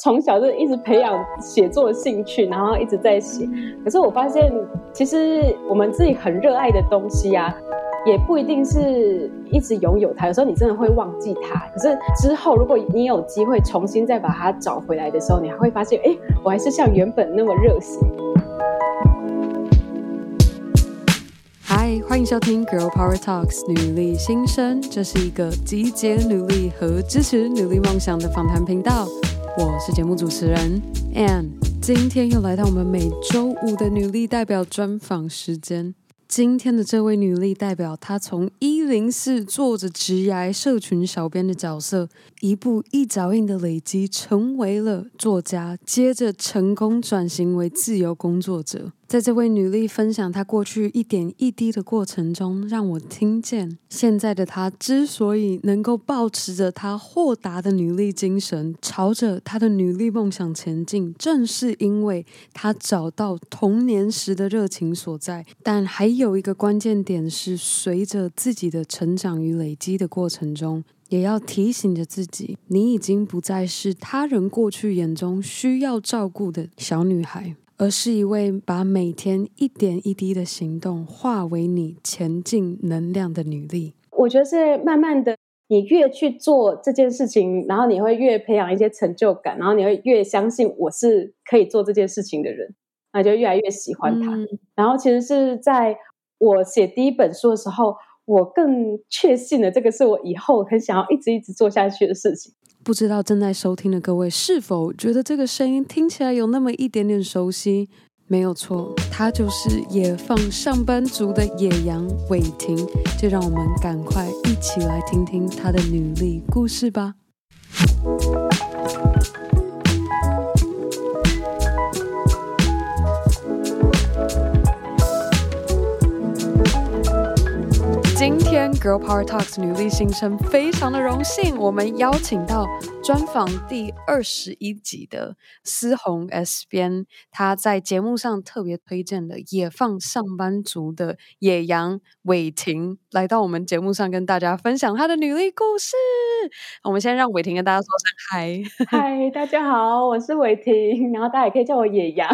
从小就一直培养写作的兴趣，然后一直在写。可是我发现，其实我们自己很热爱的东西啊，也不一定是一直拥有它。有时候你真的会忘记它。可是之后，如果你有机会重新再把它找回来的时候，你还会发现，哎，我还是像原本那么热血。嗨，欢迎收听《Girl Power Talks》女力新生，这是一个集结努力和支持努力梦想的访谈频道。我是节目主持人 Anne，今天又来到我们每周五的女力代表专访时间。今天的这位女力代表，她从一零四做着职涯社群小编的角色，一步一脚印的累积，成为了作家，接着成功转型为自由工作者。在这位女力分享她过去一点一滴的过程中，让我听见现在的她之所以能够抱持着她豁达的女力精神，朝着她的女力梦想前进，正是因为她找到童年时的热情所在。但还有一个关键点是，随着自己的成长与累积的过程中，也要提醒着自己，你已经不再是他人过去眼中需要照顾的小女孩。而是一位把每天一点一滴的行动化为你前进能量的女力。我觉得是慢慢的，你越去做这件事情，然后你会越培养一些成就感，然后你会越相信我是可以做这件事情的人，那就越来越喜欢他。嗯。然后其实是在我写第一本书的时候，我更确信了这个是我以后很想要一直一直做下去的事情。不知道正在收听的各位是否觉得这个声音听起来有那么一点点熟悉？没有错，他就是野放上班族的野羊伟霆。就让我们赶快一起来听听他的女力故事吧。今天 Girl Power Talks 女力新生非常的荣幸，我们邀请到专访第二十一集的思红 S 边，她在节目上特别推荐的野放上班族的野羊伟霆来到我们节目上跟大家分享她的女力故事。我们先让伟霆跟大家说声嗨，嗨，大家好，我是伟霆，然后大家也可以叫我野羊。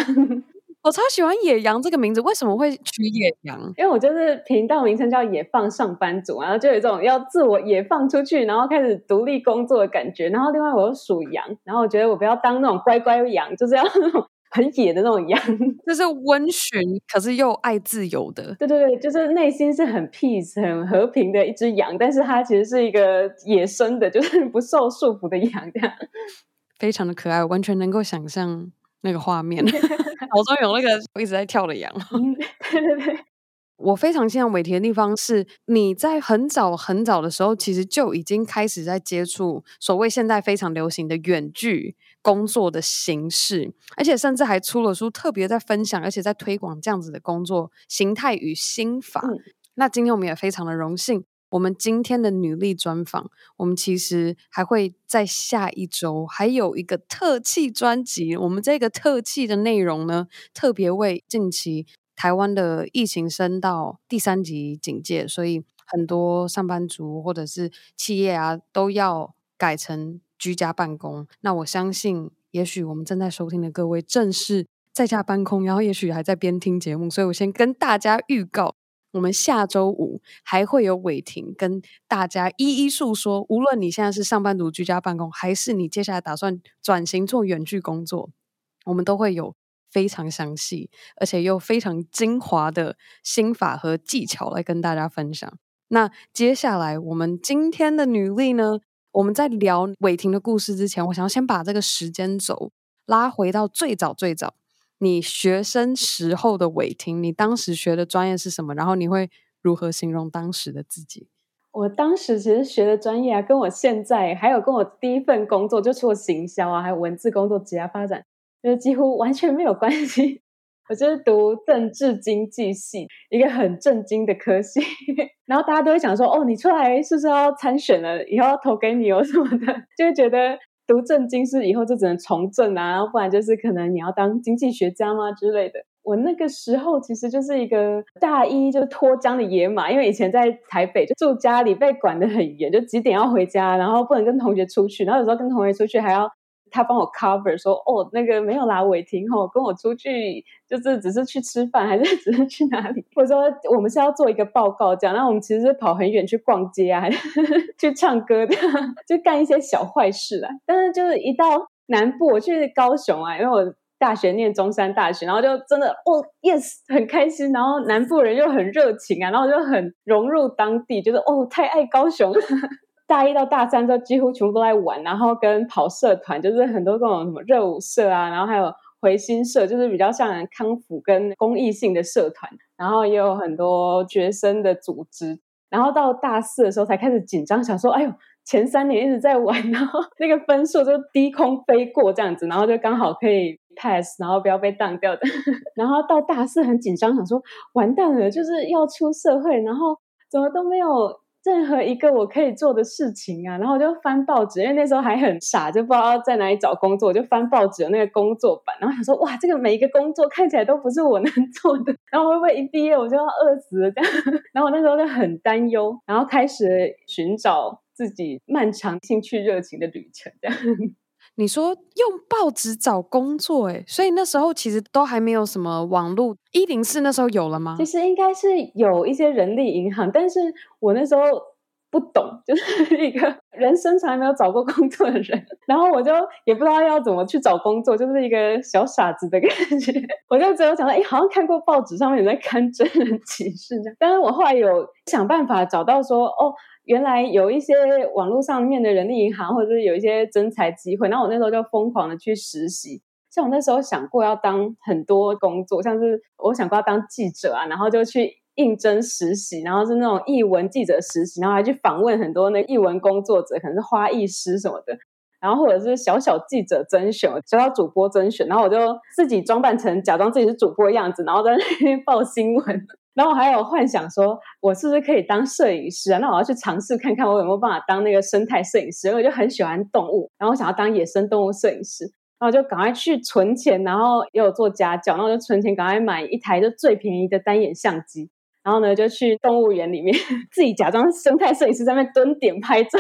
我超喜欢野羊这个名字，为什么会取野羊？因为我就是频道名称叫野放上班族，然后就有一种要自我野放出去，然后开始独立工作的感觉。然后另外我又属羊，然后我觉得我不要当那种乖乖羊，就是要那种 很野的那种羊，就是温驯，可是又爱自由的。对对对，就是内心是很 peace、很和平的一只羊，但是它其实是一个野生的，就是不受束缚的羊，这样 非常的可爱，完全能够想象那个画面。脑中有那个一直在跳的羊，对对对。我非常欣赏伟霆的地方是，你在很早很早的时候，其实就已经开始在接触所谓现在非常流行的远距工作的形式，而且甚至还出了书，特别在分享，而且在推广这样子的工作形态与心法。嗯。那今天我们也非常的荣幸。我们今天的女力专访，我们其实还会在下一周还有一个特气专辑。我们这个特气的内容呢，特别为近期台湾的疫情升到第三级警戒，所以很多上班族或者是企业啊，都要改成居家办公。那我相信，也许我们正在收听的各位正是在家办公，然后也许还在边听节目，所以我先跟大家预告。我们下周五还会有伟霆跟大家一一诉说，无论你现在是上班族居家办公，还是你接下来打算转型做远距工作，我们都会有非常详细而且又非常精华的心法和技巧来跟大家分享。那接下来我们今天的女力呢，我们在聊伟霆的故事之前，我想要先把这个时间轴拉回到最早最早。你学生时候的玮婷，你当时学的专业是什么？然后你会如何形容当时的自己？我当时其实学的专业啊，跟我现在还有跟我第一份工作，就除了行销啊，还有文字工作、职业发展，就是几乎完全没有关系。我就是读政治经济系，一个很震惊的科系。然后大家都会想说：“哦，你出来是不是要参选了？以后要投给你哦什么的？” 就会觉得。读政经是以后就只能从政啊，不然就是可能你要当经济学家吗之类的。我那个时候其实就是一个大一就脱缰的野马，因为以前在台北就住家里，被管得很严，就几点要回家，然后不能跟同学出去，然后有时候跟同学出去还要他帮我 cover 说，哦，那个没有啦，伟霆吼跟我出去就是只是去吃饭，还是 只是去哪里？或者说我们是要做一个报告这样，那我们其实是跑很远去逛街啊，还 是去唱歌的，就干一些小坏事啦。但是就是一到南部，我去高雄啊，因为我。大学念中山大学，然后就真的哦，yes，很开心。然后南部人又很热情啊，然后就很融入当地，觉得哦，太爱高雄了。大一到大三就几乎全部都在玩，然后跟跑社团，就是很多各种什么热舞社啊，然后还有回心社，就是比较像康复跟公益性的社团，然后也有很多学生的组织。然后到大四的时候才开始紧张，想说，哎呦。前三年一直在玩，然后那个分数就低空飞过这样子，然后就刚好可以 pass，然后不要被当掉的。然后到大四很紧张，想说完蛋了，就是要出社会，然后怎么都没有任何一个我可以做的事情啊。然后我就翻报纸，因为那时候还很傻，就不知道在哪里找工作，我就翻报纸的那个工作版，然后想说哇，这个每一个工作看起来都不是我能做的，然后会不会一毕业我就要饿死了这样？然后我那时候就很担忧，然后开始寻找。自己漫长兴趣热情的旅程，这样。你说用报纸找工作，哎，所以那时候其实都还没有什么网络。一零四那时候有了吗？其实应该是有一些人力银行，但是我那时候不懂，就是 一个人生从来没有找过工作的人，然后我就也不知道要怎么去找工作，就是一个小傻子的感觉。我就只有想到，哎，好像看过报纸上面有在刊真人 启事这样，但是我后来有想办法找到说，哦。原来有一些网络上面的人力银行，或者是有一些征才机会，然后我那时候就疯狂的去实习。像我那时候想过要当很多工作，像是我想过要当记者啊，然后就去应征实习，然后是那种译文记者实习，然后还去访问很多那译文工作者，可能是花艺师什么的，然后或者是小小记者甄选，小小主播甄选，然后我就自己装扮成假装自己是主播的样子，然后在那边报新闻。然后我还有幻想说，我是不是可以当摄影师啊？那我要去尝试看看，我有没有办法当那个生态摄影师。因为我就很喜欢动物，然后我想要当野生动物摄影师。然后就赶快去存钱，然后也有做家教，然后就存钱，赶快买一台就最便宜的单眼相机。然后呢，就去动物园里面，自己假装生态摄影师在那蹲点拍照，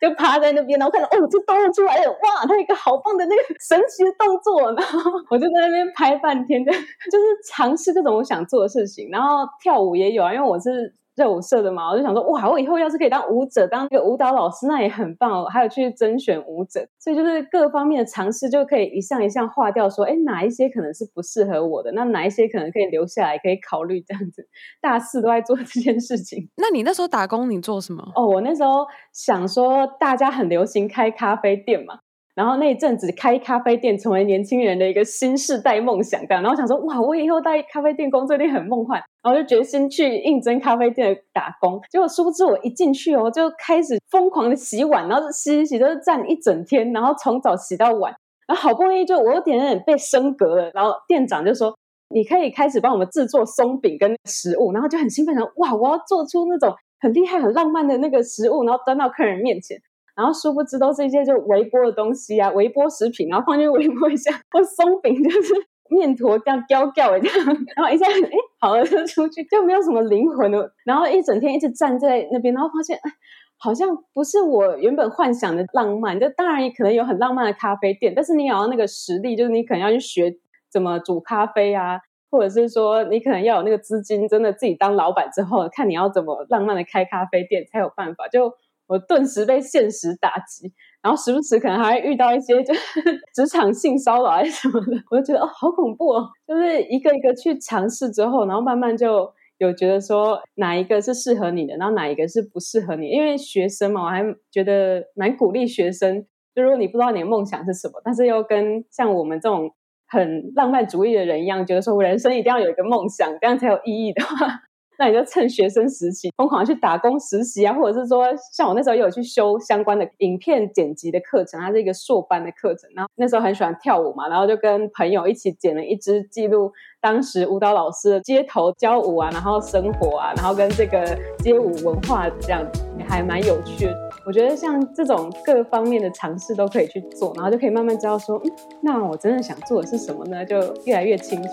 就趴在那边，然后看到哦，这动物出来了，哇，它一个好棒的那个神奇的动作，然后我就在那边拍半天，就 就是尝试各种我想做的事情，然后跳舞也有啊，因为我是。热舞社的嘛，我就想说，哇，我以后要是可以当舞者，当一个舞蹈老师，那也很棒哦。还有去甄选舞者，所以就是各方面的尝试，就可以一项一项划掉，说，哎，哪一些可能是不适合我的，那哪一些可能可以留下来，可以考虑这样子。大四都在做这件事情。那你那时候打工，你做什么？哦，我那时候想说，大家很流行开咖啡店嘛。然后那一阵子开咖啡店成为年轻人的一个新世代梦想，这样。然后想说，哇，我以后在咖啡店工作一定很梦幻。然后就决心去应征咖啡店打工。结果殊不知我一进去哦，就开始疯狂的洗碗，然后洗洗洗，就是站一整天，然后从早洗到晚。然后好不容易就我有点点被升格了，然后店长就说，你可以开始帮我们制作松饼跟食物。然后就很兴奋的，哇，我要做出那种很厉害、很浪漫的那个食物，然后端到客人面前。然后殊不知都是一些就微波的东西啊，微波食品，然后放进去微波一下，或松饼就是面坨这样焦掉这样，然后一下哎好了就出去，就没有什么灵魂了。然后一整天一直站在那边，然后发现哎好像不是我原本幻想的浪漫。就当然也可能有很浪漫的咖啡店，但是你也要那个实力，就是你可能要去学怎么煮咖啡啊，或者是说你可能要有那个资金，真的自己当老板之后，看你要怎么浪漫的开咖啡店才有办法就。我顿时被现实打击，然后时不时可能还会遇到一些就是 职场性骚扰啊什么的，我就觉得哦，好恐怖哦！就是一个一个去尝试之后，然后慢慢就有觉得说哪一个是适合你的，然后哪一个是不适合你。因为学生嘛，我还觉得蛮鼓励学生，就如果你不知道你的梦想是什么，但是又跟像我们这种很浪漫主义的人一样，觉得说我人生一定要有一个梦想，这样才有意义的话。那你就趁学生时期疯狂去打工实习啊，或者是说，像我那时候也有去修相关的影片剪辑的课程，它是一个硕班的课程。然后那时候很喜欢跳舞嘛，然后就跟朋友一起剪了一支记录当时舞蹈老师的街头教舞啊，然后生活啊，然后跟这个街舞文化这样，也还蛮有趣的。我觉得像这种各方面的尝试都可以去做，然后就可以慢慢知道说，嗯，那我真的想做的是什么呢？就越来越清楚。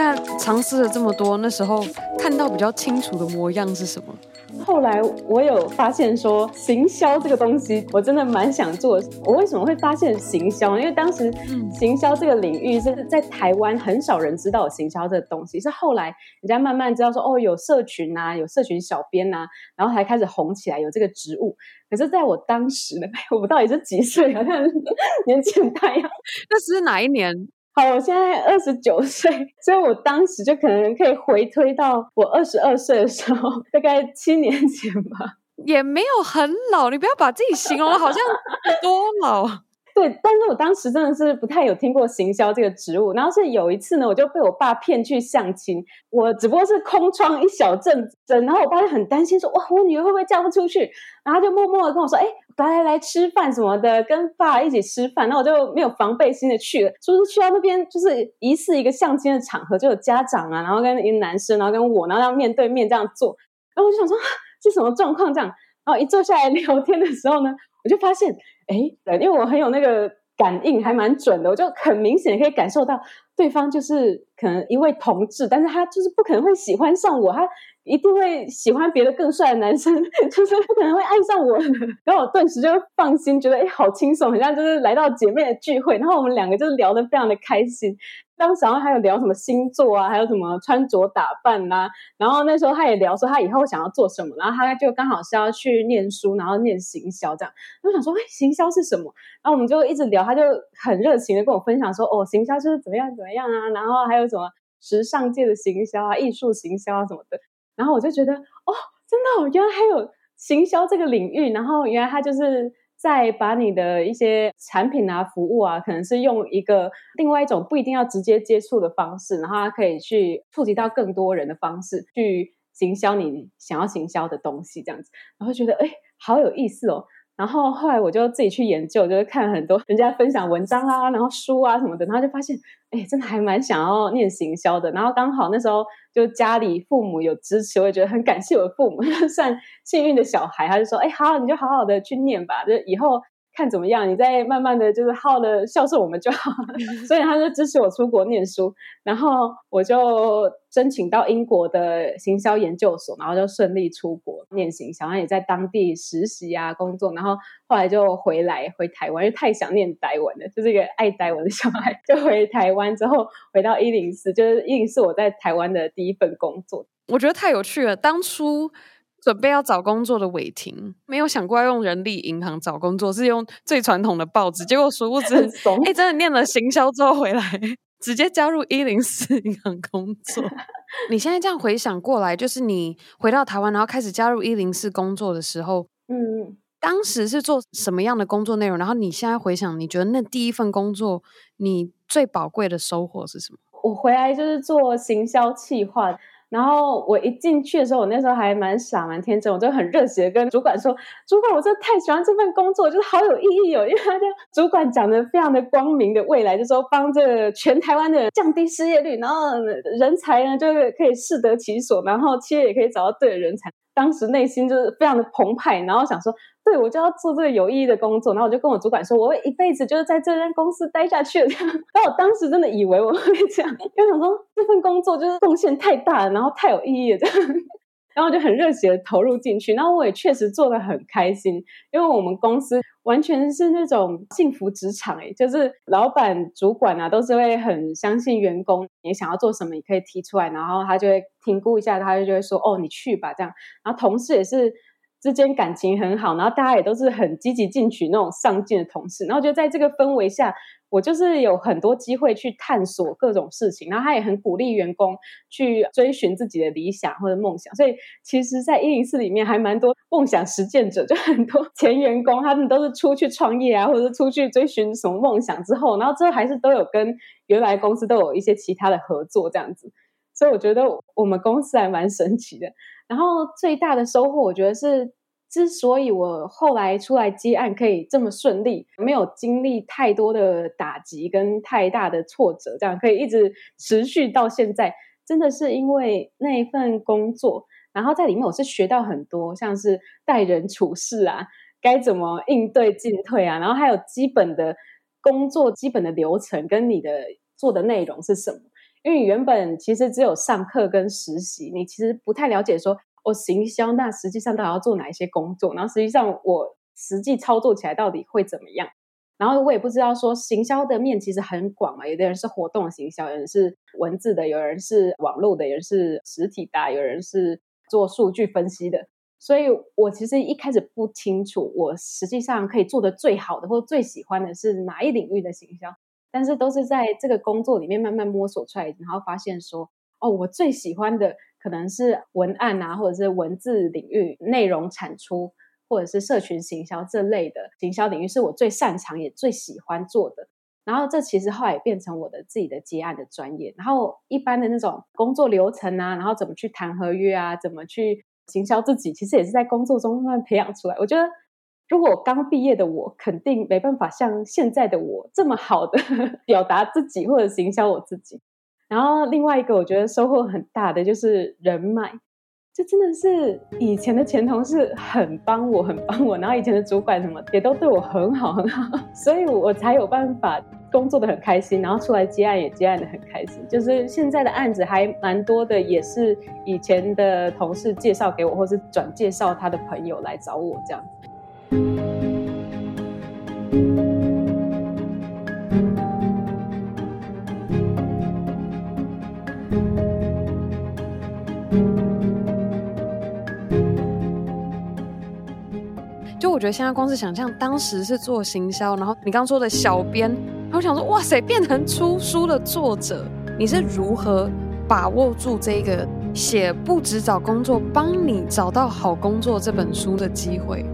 那尝试了这么多，那时候看到比较清楚的模样是什么？后来我有发现说，行销这个东西我真的蛮想做。我为什么会发现行销？因为当时行销这个领域是在台湾很少人知道有行销这个东西，是后来人家慢慢知道说，哦，有社群啊，有社群小编啊，然后才开始红起来，有这个职务。可是在我当时呢，我到底是几岁？好像年纪很大呀。那是哪一年？好，我现在二十九岁，所以我当时就可能可以回推到我二十二岁的时候，大概七年前吧，也没有很老。你不要把自己形容的好像多老。对，但是我当时真的是不太有听过行销这个职务。然后是有一次呢，我就被我爸骗去相亲，我只不过是空窗一小阵子，然后我爸就很担心说，哇，我女儿会不会嫁不出去？然后就默默的跟我说，哎。来来来，吃饭什么的，跟爸一起吃饭，那我就没有防备心的去了。说是去到那边，就是疑似一个相亲的场合，就有家长啊，然后跟一个男生，然后跟我，然后要面对面这样坐。然后我就想说，这什么状况这样？然后一坐下来聊天的时候呢，我就发现，哎，因为我很有那个感应，还蛮准的，我就很明显可以感受到对方就是可能一位同志，但是他就是不可能会喜欢上我，他。一定会喜欢别的更帅的男生，就是不可能会爱上我。然后我顿时就放心，觉得哎，好轻松，好像就是来到姐妹的聚会。然后我们两个就是聊得非常的开心。当时然后还有聊什么星座啊，还有什么穿着打扮呐、啊。然后那时候他也聊说他以后想要做什么，然后他就刚好是要去念书，然后念行销这样。我想说，哎，行销是什么？然后我们就一直聊，他就很热情的跟我分享说，哦，行销就是怎么样怎么样啊，然后还有什么时尚界的行销啊，艺术行销啊什么的。然后我就觉得，哦，真的哦，原来还有行销这个领域。然后原来他就是在把你的一些产品啊、服务啊，可能是用一个另外一种不一定要直接接触的方式，然后他可以去触及到更多人的方式，去行销你想要行销的东西，这样子。然后觉得，哎，好有意思哦。然后后来我就自己去研究，就是看很多人家分享文章啊，然后书啊什么的，然后就发现，哎，真的还蛮想要念行销的。然后刚好那时候就家里父母有支持，我也觉得很感谢我父母，算幸运的小孩，他就说，哎，好，你就好好的去念吧，就以后。看怎么样，你再慢慢的就是好好的孝顺我们就好了。所以他就支持我出国念书，然后我就申请到英国的行销研究所，然后就顺利出国念行销，然后也在当地实习啊工作，然后后来就回来回台湾，因为太想念台湾了，就是一个爱台湾的小孩，就回台湾之后回到一零四，就是一零四我在台湾的第一份工作，我觉得太有趣了，当初。准备要找工作的伟霆，没有想过要用人力银行找工作，是用最传统的报纸。结果殊不知，哎，真的念了行销之后回来，直接加入一零四银行工作。你现在这样回想过来，就是你回到台湾，然后开始加入一零四工作的时候，嗯，当时是做什么样的工作内容？然后你现在回想，你觉得那第一份工作，你最宝贵的收获是什么？我回来就是做行销企划。然后我一进去的时候，我那时候还蛮傻蛮天真，我就很热血跟主管说：“主管，我真的太喜欢这份工作，就是好有意义哦！”因为他就主管讲的非常的光明的未来，就说帮这全台湾的人降低失业率，然后人才呢就是可以适得其所，然后企业也可以找到对的人才。当时内心就是非常的澎湃，然后想说。对，我就要做这个有意义的工作，然后我就跟我主管说，我会一辈子就是在这间公司待下去的。然后我当时真的以为我会这样，因为想说这份工作就是贡献太大了，然后太有意义了这样。然后我就很热血的投入进去，然后我也确实做的很开心，因为我们公司完全是那种幸福职场，诶，就是老板、主管啊，都是会很相信员工，你想要做什么，你可以提出来，然后他就会评估一下，他就会说，哦，你去吧，这样。然后同事也是。之间感情很好，然后大家也都是很积极进取那种上进的同事，然后就在这个氛围下，我就是有很多机会去探索各种事情，然后他也很鼓励员工去追寻自己的理想或者梦想，所以其实，在一零四里面还蛮多梦想实践者，就很多前员工他们都是出去创业啊，或者是出去追寻什么梦想之后，然后之后还是都有跟原来公司都有一些其他的合作这样子，所以我觉得我们公司还蛮神奇的。然后最大的收获，我觉得是，之所以我后来出来接案可以这么顺利，没有经历太多的打击跟太大的挫折，这样可以一直持续到现在，真的是因为那一份工作，然后在里面我是学到很多，像是待人处事啊，该怎么应对进退啊，然后还有基本的工作基本的流程跟你的做的内容是什么。因为原本其实只有上课跟实习，你其实不太了解说哦，行销那实际上到底要做哪一些工作，然后实际上我实际操作起来到底会怎么样？然后我也不知道说行销的面其实很广嘛，有的人是活动行销，有人是文字的，有人是网络的，有人是实体的，有人是做数据分析的。所以我其实一开始不清楚，我实际上可以做的最好的或最喜欢的是哪一领域的行销，但是都是在这个工作里面慢慢摸索出来，然后发现说，哦，我最喜欢的可能是文案啊，或者是文字领域内容产出。或者是社群行销这类的行销领域是我最擅长也最喜欢做的，然后这其实后来也变成我的自己的接案的专业。然后一般的那种工作流程啊，然后怎么去谈合约啊，怎么去行销自己，其实也是在工作中慢慢培养出来。我觉得，如果刚毕业的我，肯定没办法像现在的我这么好的 表达自己或者行销我自己。然后另外一个我觉得收获很大的就是人脉。就真的是以前的前同事很帮我，很帮我，然后以前的主管什么也都对我很好很好，所以我才有办法工作的很开心，然后出来接案也接案的很开心。就是现在的案子还蛮多的，也是以前的同事介绍给我，或是转介绍他的朋友来找我这样就。我觉得现在光是想象当时是做行销，然后你刚说的小编，然后想说哇塞，变成出书的作者，你是如何把握住这个写不止找工作，帮你找到好工作这本书的机会？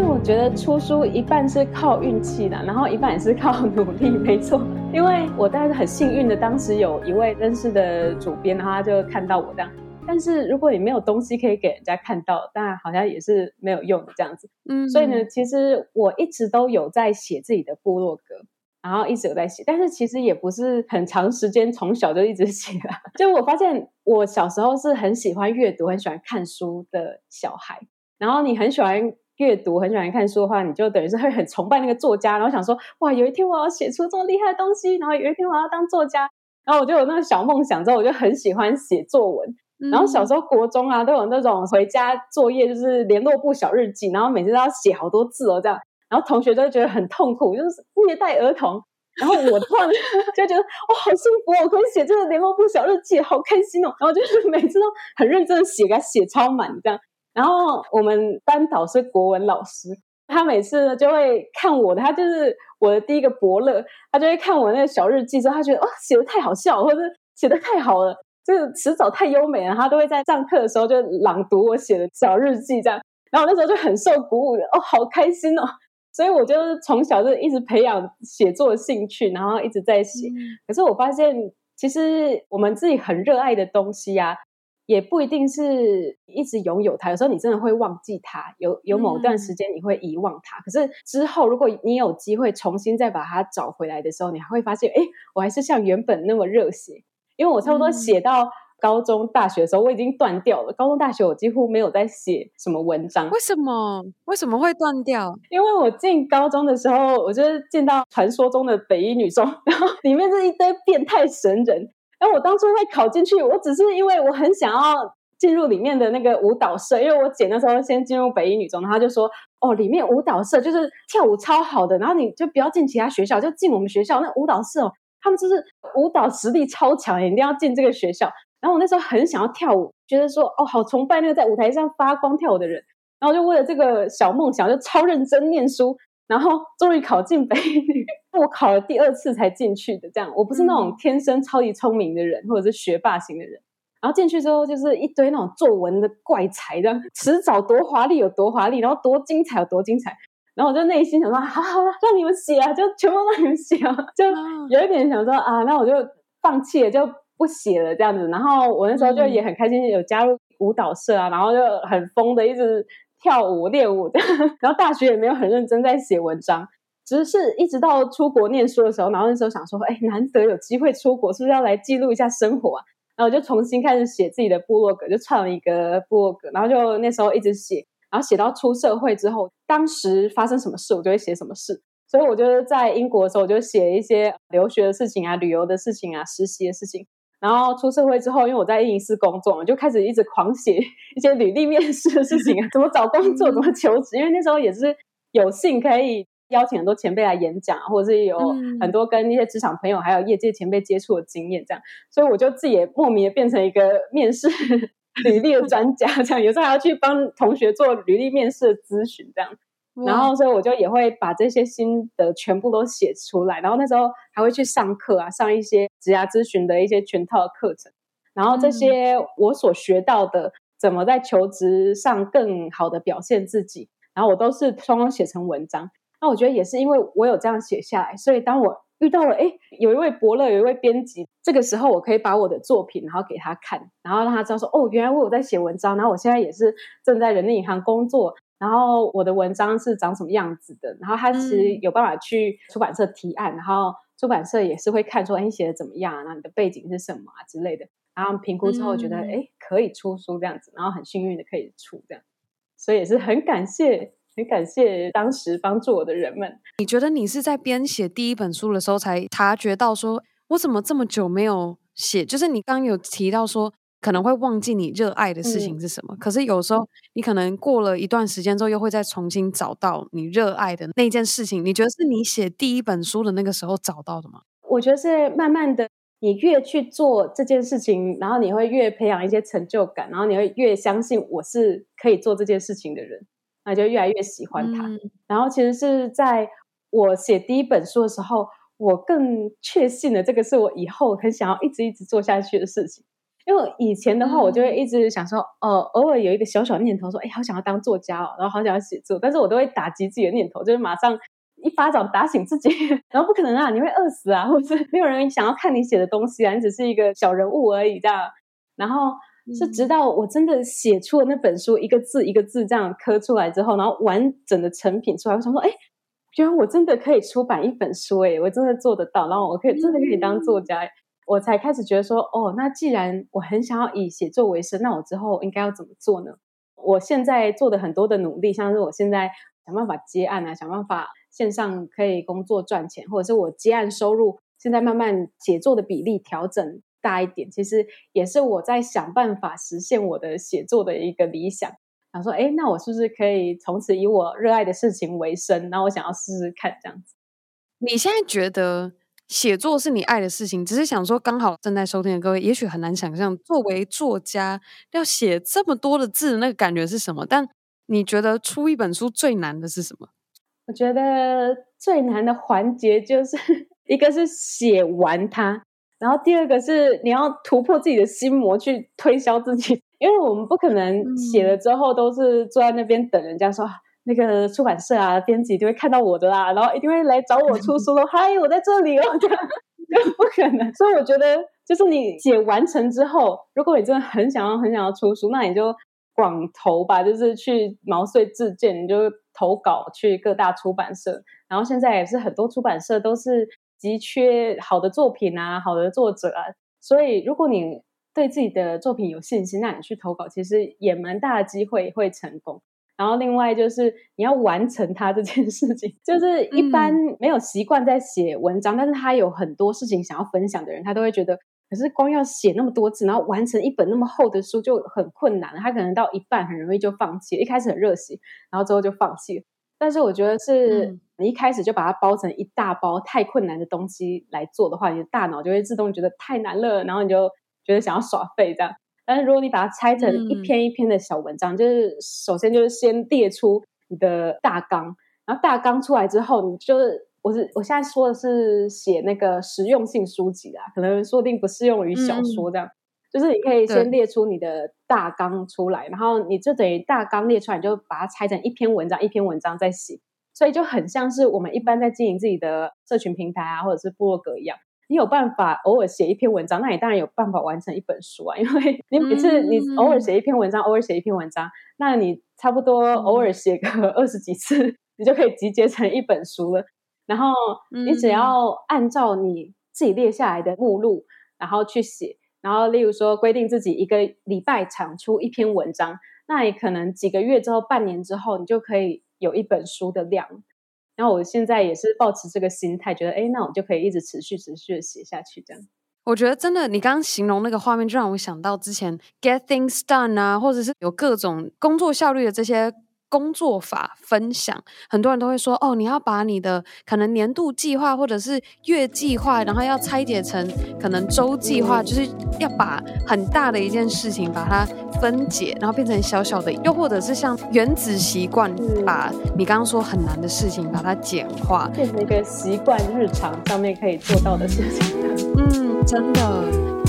因为我觉得出书一半是靠运气的，然后一半也是靠努力，没错。因为我当时很幸运的，当时有一位认识的主编，然后他就看到我这样。但是如果你没有东西可以给人家看到，当然好像也是没有用的这样子。嗯，所以呢，其实我一直都有在写自己的部落格，然后一直有在写，但是其实也不是很长时间，从小就一直写了。就我发现，我小时候是很喜欢阅读、很喜欢看书的小孩。然后你很喜欢阅读、很喜欢看书的话，你就等于是会很崇拜那个作家，然后想说，哇，有一天我要写出这么厉害的东西，然后有一天我要当作家，然后我就有那个小梦想，之后我就很喜欢写作文。然后小时候国中啊，都有那种回家作业，就是联络簿小日记，然后每次都要写好多字哦，这样，然后同学都会觉得很痛苦，就是虐待儿童。然后我突然就觉得哇，好幸福哦，我可以写这个联络簿小日记，好开心哦。然后就是每次都很认真的写，给他写超满这样。然后我们班导是国文老师，他每次呢就会看我的，他就是我的第一个伯乐，他就会看我那个小日记之后，他觉得哦，写的太好笑，或者写的太好了。就是词藻太优美了，他都会在上课的时候就朗读我写的小日记，这样，然后那时候就很受鼓舞的，哦，好开心哦！所以我就是从小就一直培养写作的兴趣，然后一直在写。嗯、可是我发现，其实我们自己很热爱的东西呀、啊，也不一定是一直拥有它，有时候你真的会忘记它，有有某段时间你会遗忘它。嗯、可是之后，如果你有机会重新再把它找回来的时候，你还会发现，哎，我还是像原本那么热血。因为我差不多写到高中、大学的时候，我已经断掉了。高中、大学我几乎没有在写什么文章。为什么？为什么会断掉？因为我进高中的时候，我就是见到传说中的北一女中，然后里面是一堆变态神人。然后我当初会考进去，我只是因为我很想要进入里面的那个舞蹈社，因为我姐那时候先进入北一女中，她就说：“哦，里面舞蹈社就是跳舞超好的，然后你就不要进其他学校，就进我们学校那舞蹈社哦。”他们就是舞蹈实力超强，一定要进这个学校。然后我那时候很想要跳舞，觉得说哦，好崇拜那个在舞台上发光跳舞的人。然后就为了这个小梦想，就超认真念书。然后终于考进北一女，我考了第二次才进去的。这样，我不是那种天生超级聪明的人，或者是学霸型的人。然后进去之后，就是一堆那种作文的怪才，这样迟早多华丽有多华丽，然后多精彩有多精彩。然后我就内心想说，好好了，让你们写啊，就全部让你们写啊，就有一点想说啊，那我就放弃了，就不写了这样子。然后我那时候就也很开心，有加入舞蹈社啊，然后就很疯的一直跳舞练舞。然后大学也没有很认真在写文章，只是一直到出国念书的时候，然后那时候想说，哎，难得有机会出国，是不是要来记录一下生活啊？然后我就重新开始写自己的部落格，就创了一个部落格，然后就那时候一直写。然后写到出社会之后，当时发生什么事，我就会写什么事。所以，我就是在英国的时候，我就写一些留学的事情啊、旅游的事情啊、实习的事情。然后出社会之后，因为我在应试工作嘛，就开始一直狂写一些履历面试的事情啊，怎么找工作，怎么求职。因为那时候也是有幸可以邀请很多前辈来演讲，或者是有很多跟一些职场朋友还有业界前辈接触的经验，这样，所以我就自己也莫名的变成一个面试履历的专家，这样有时候还要去帮同学做履历面试的咨询，这样。然后，所以我就也会把这些心得全部都写出来。然后那时候还会去上课啊，上一些职涯咨询的一些全套的课程。然后这些我所学到的，怎么在求职上更好的表现自己，然后我都是双双写成文章。那我觉得也是因为我有这样写下来，所以当我遇到了诶，有一位伯乐，有一位编辑，这个时候我可以把我的作品，然后给他看，然后让他知道说，哦，原来我有在写文章，然后我现在也是正在人力银行工作。然后我的文章是长什么样子的？然后他其实有办法去出版社提案，嗯、然后出版社也是会看说，哎，你写的怎么样？那你的背景是什么啊之类的。然后评估之后觉得，哎、嗯，可以出书这样子，然后很幸运的可以出这样，所以也是很感谢，很感谢当时帮助我的人们。你觉得你是在编写第一本书的时候才察觉到说，我怎么这么久没有写？就是你刚刚有提到说。可能会忘记你热爱的事情是什么，嗯、可是有时候你可能过了一段时间之后，又会再重新找到你热爱的那件事情。你觉得是你写第一本书的那个时候找到的吗？我觉得是慢慢的，你越去做这件事情，然后你会越培养一些成就感，然后你会越相信我是可以做这件事情的人，那就越来越喜欢它。嗯、然后其实是在我写第一本书的时候，我更确信了这个是我以后很想要一直一直做下去的事情。因为以前的话，我就会一直想说，哦、呃，偶尔有一个小小念头，说，哎，好想要当作家哦，然后好想要写作，但是我都会打击自己的念头，就是马上一巴掌打醒自己，然后不可能啊，你会饿死啊，或者是没有人想要看你写的东西啊，你只是一个小人物而已这样。然后是直到我真的写出了那本书，一个字一个字这样刻出来之后，然后完整的成品出来，我想说，哎，觉得我真的可以出版一本书，哎，我真的做得到，然后我可以真的可以当作家。我才开始觉得说，哦，那既然我很想要以写作为生，那我之后应该要怎么做呢？我现在做的很多的努力，像是我现在想办法接案啊，想办法线上可以工作赚钱，或者是我接案收入现在慢慢写作的比例调整大一点，其实也是我在想办法实现我的写作的一个理想。想说，哎，那我是不是可以从此以我热爱的事情为生？那我想要试试看这样子。你现在觉得？写作是你爱的事情，只是想说，刚好正在收听的各位，也许很难想象，作为作家要写这么多的字，那个感觉是什么？但你觉得出一本书最难的是什么？我觉得最难的环节就是 一个是写完它，然后第二个是你要突破自己的心魔去推销自己，因为我们不可能写了之后都是坐在那边等人家说。那个出版社啊，编辑就会看到我的啦，然后一定会来找我出书了。嗨，我在这里哦，这样不可能。所以我觉得，就是你写完成之后，如果你真的很想要、很想要出书，那你就广投吧，就是去毛遂自荐，你就投稿去各大出版社。然后现在也是很多出版社都是急缺好的作品啊，好的作者啊。所以如果你对自己的作品有信心，那你去投稿，其实也蛮大的机会会成功。然后另外就是你要完成它这件事情，就是一般没有习惯在写文章，嗯、但是他有很多事情想要分享的人，他都会觉得，可是光要写那么多字，然后完成一本那么厚的书就很困难，他可能到一半很容易就放弃，一开始很热血，然后之后就放弃了。但是我觉得是你一开始就把它包成一大包太困难的东西来做的话，你的大脑就会自动觉得太难了，然后你就觉得想要耍废这样。但是如果你把它拆成一篇一篇的小文章，嗯、就是首先就是先列出你的大纲，然后大纲出来之后，你就是我是我现在说的是写那个实用性书籍啊，可能说不定不适用于小说这样，嗯、就是你可以先列出你的大纲出来，然后你就等于大纲列出来，你就把它拆成一篇文章一篇文章再写，所以就很像是我们一般在经营自己的社群平台啊，或者是部落格一样。你有办法偶尔写一篇文章，那你当然有办法完成一本书啊！因为你每次你偶尔写一篇文章，嗯、偶尔写一篇文章，那你差不多偶尔写个二十几次，你就可以集结成一本书了。然后你只要按照你自己列下来的目录，然后去写。然后例如说规定自己一个礼拜产出一篇文章，那你可能几个月之后、半年之后，你就可以有一本书的量。然后我现在也是抱持这个心态，觉得哎，那我就可以一直持续、持续的写下去，这样。我觉得真的，你刚刚形容那个画面，就让我想到之前 Get Things Done 啊，或者是有各种工作效率的这些。工作法分享，很多人都会说哦，你要把你的可能年度计划或者是月计划，然后要拆解成可能周计划，就是要把很大的一件事情把它分解，然后变成小小的，又或者是像原子习惯，把你刚刚说很难的事情把它简化，变成一个习惯日常上面可以做到的事情。嗯，真的。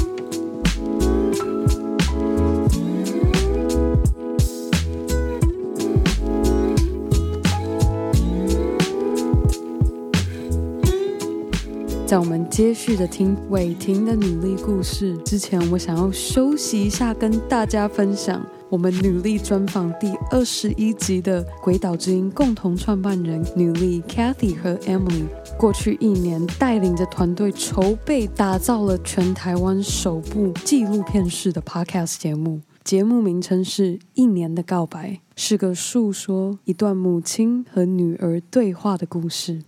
在我们接续的听伟霆的努力故事之前，我想要休息一下，跟大家分享我们努力专访第二十一集的鬼岛之音共同创办人努力 Cathy 和 Emily。过去一年，带领着团队筹备打造了全台湾首部纪录片式的 Podcast 节目，节目名称是《一年的告白》，是个诉说一段母亲和女儿对话的故事。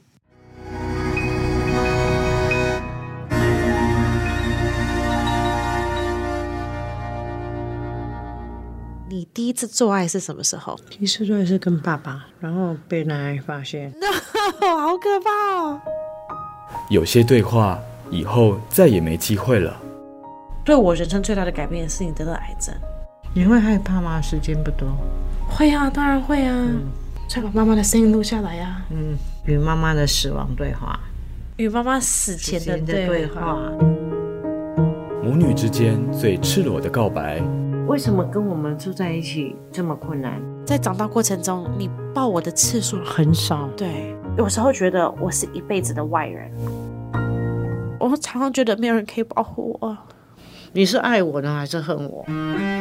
你第一次做爱是什么时候？第一次做爱是跟爸爸，然后被奶奶发现。好可怕哦！有些对话以后再也没机会了。对我人生最大的改变是你得了癌症。你会害怕吗？时间不多。会啊，当然会啊。再、嗯、把妈妈的声音录下来呀、啊。嗯，与妈妈的死亡对话，与妈妈死前的对话，母女之间最赤裸的告白。为什么跟我们住在一起这么困难？在长大过程中，你抱我的次数很少。对，有时候觉得我是一辈子的外人。我常常觉得没有人可以保护我。你是爱我呢，还是恨我？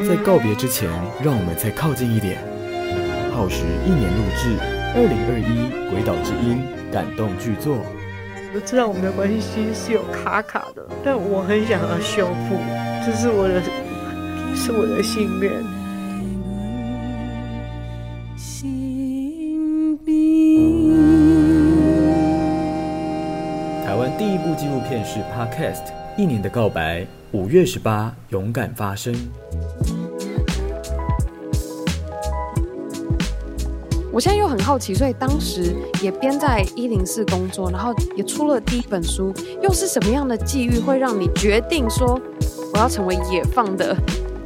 在告别之前，让我们再靠近一点。耗时一年录制，二零二一鬼岛之音感动剧作。我知道我们的关系是有卡卡的，但我很想要修复，这是我的。是我的心愿。台湾第一部纪录片是 Podcast《一年的告白》，五月十八，勇敢发声。我现在又很好奇，所以当时也边在一零四工作，然后也出了第一本书，又是什么样的际遇会让你决定说我要成为野放的？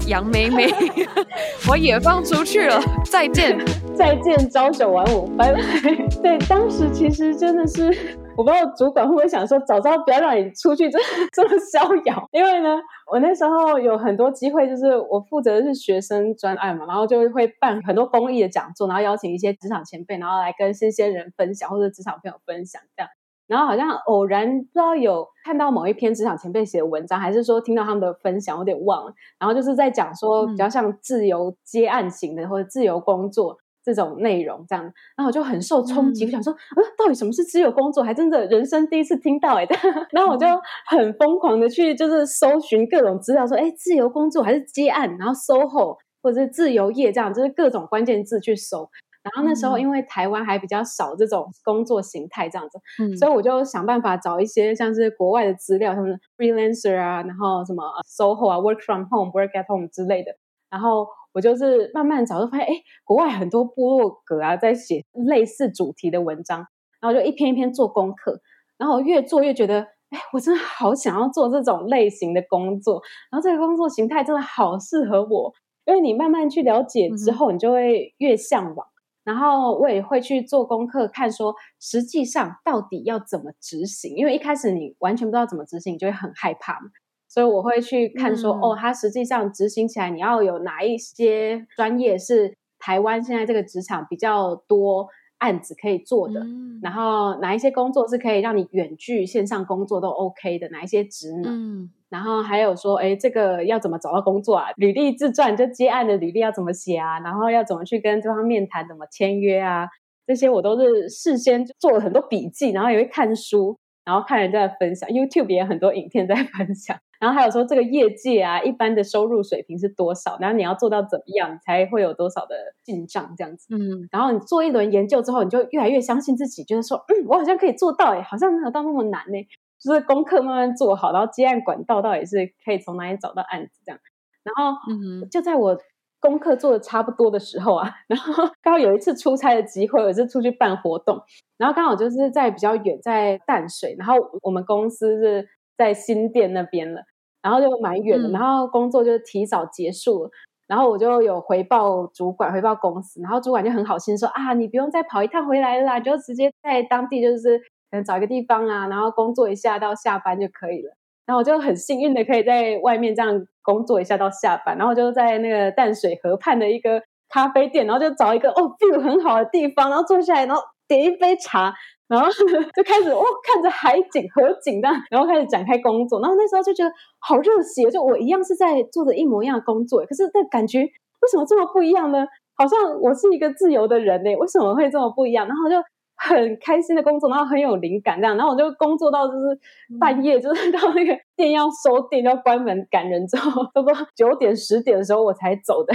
杨梅梅，我也放出去了，再见，再见，朝九晚五，拜拜。对，当时其实真的是，我不知道主管会不会想说，早知道不要让你出去这这么逍遥。因为呢，我那时候有很多机会，就是我负责的是学生专案嘛，然后就会办很多公益的讲座，然后邀请一些职场前辈，然后来跟新鲜人分享，或者职场朋友分享这样。然后好像偶然不知道有看到某一篇职场前辈写的文章，还是说听到他们的分享，有点忘了。然后就是在讲说比较像自由接案型的、嗯、或者自由工作这种内容这样。然后我就很受冲击，我、嗯、想说，呃，到底什么是自由工作？还真的人生第一次听到哎。然后我就很疯狂的去就是搜寻各种资料，说哎，自由工作还是接案，然后 SOHO 或者是自由业这样，就是各种关键字去搜。然后那时候，因为台湾还比较少这种工作形态这样子，嗯，所以我就想办法找一些像是国外的资料，什么 freelancer 啊，然后什么 SOHO 啊，work from home，work at home 之类的。然后我就是慢慢找，就发现，哎，国外很多部落格啊，在写类似主题的文章。然后就一篇一篇做功课，然后越做越觉得，哎，我真的好想要做这种类型的工作。然后这个工作形态真的好适合我，因为你慢慢去了解之后，你就会越向往。然后我也会去做功课，看说实际上到底要怎么执行，因为一开始你完全不知道怎么执行，你就会很害怕嘛。所以我会去看说，嗯、哦，它实际上执行起来，你要有哪一些专业是台湾现在这个职场比较多案子可以做的，嗯、然后哪一些工作是可以让你远距线上工作都 OK 的，哪一些职能。嗯然后还有说，哎，这个要怎么找到工作啊？履历自传就接案的履历要怎么写啊？然后要怎么去跟对方面谈，怎么签约啊？这些我都是事先做了很多笔记，然后也会看书，然后看人家的分享，YouTube 也有很多影片在分享。然后还有说这个业界啊，一般的收入水平是多少？然后你要做到怎么样，你才会有多少的进账这样子？嗯，然后你做一轮研究之后，你就越来越相信自己，就是说，嗯，我好像可以做到，哎，好像没有到那么难呢。就是功课慢慢做好，然后接案管道到底是可以从哪里找到案子这样。然后嗯就在我功课做的差不多的时候啊，然后刚好有一次出差的机会，我是出去办活动，然后刚好就是在比较远，在淡水，然后我们公司是在新店那边了，然后就蛮远的，然后工作就提早结束了。然后我就有回报主管，回报公司，然后主管就很好心说啊，你不用再跑一趟回来了啦，就直接在当地就是可能找一个地方啊，然后工作一下到下班就可以了。然后我就很幸运的可以在外面这样工作一下到下班，然后就在那个淡水河畔的一个咖啡店，然后就找一个哦 view 很好的地方，然后坐下来，然后点一杯茶。然后 就开始哦，看着海景、河景这样，然后开始展开工作。然后那时候就觉得好热血，就我一样是在做着一模一样的工作，可是那感觉为什么这么不一样呢？好像我是一个自由的人呢，为什么会这么不一样？然后就很开心的工作，然后很有灵感这样。然后我就工作到就是半夜，就是 到那个店要收店要关门赶人之后，差不多九点十点的时候我才走的。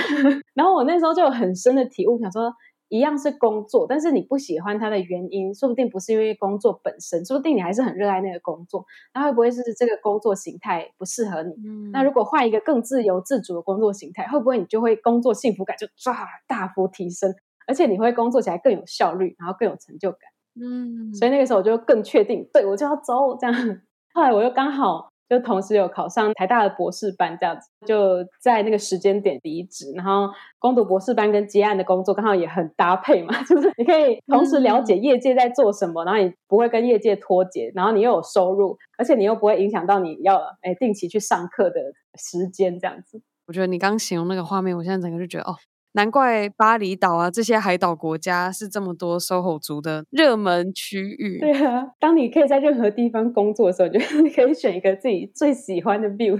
然后我那时候就有很深的体悟，想说。一样是工作，但是你不喜欢它的原因，说不定不是因为工作本身，说不定你还是很热爱那个工作。那会不会是这个工作形态不适合你？嗯、那如果换一个更自由自主的工作形态，会不会你就会工作幸福感就唰大幅提升，而且你会工作起来更有效率，然后更有成就感？嗯，所以那个时候我就更确定，对，我就要走这样。后来我又刚好。就同时有考上台大的博士班，这样子就在那个时间点离职，然后攻读博士班跟接案的工作刚好也很搭配嘛，就是你可以同时了解业界在做什么，然后你不会跟业界脱节，然后你又有收入，而且你又不会影响到你要诶定期去上课的时间，这样子。我觉得你刚形容那个画面，我现在整个就觉得哦。难怪巴厘岛啊，这些海岛国家是这么多 SOHO 族的热门区域。对啊，当你可以在任何地方工作的时候，就 你可以选一个自己最喜欢的 view。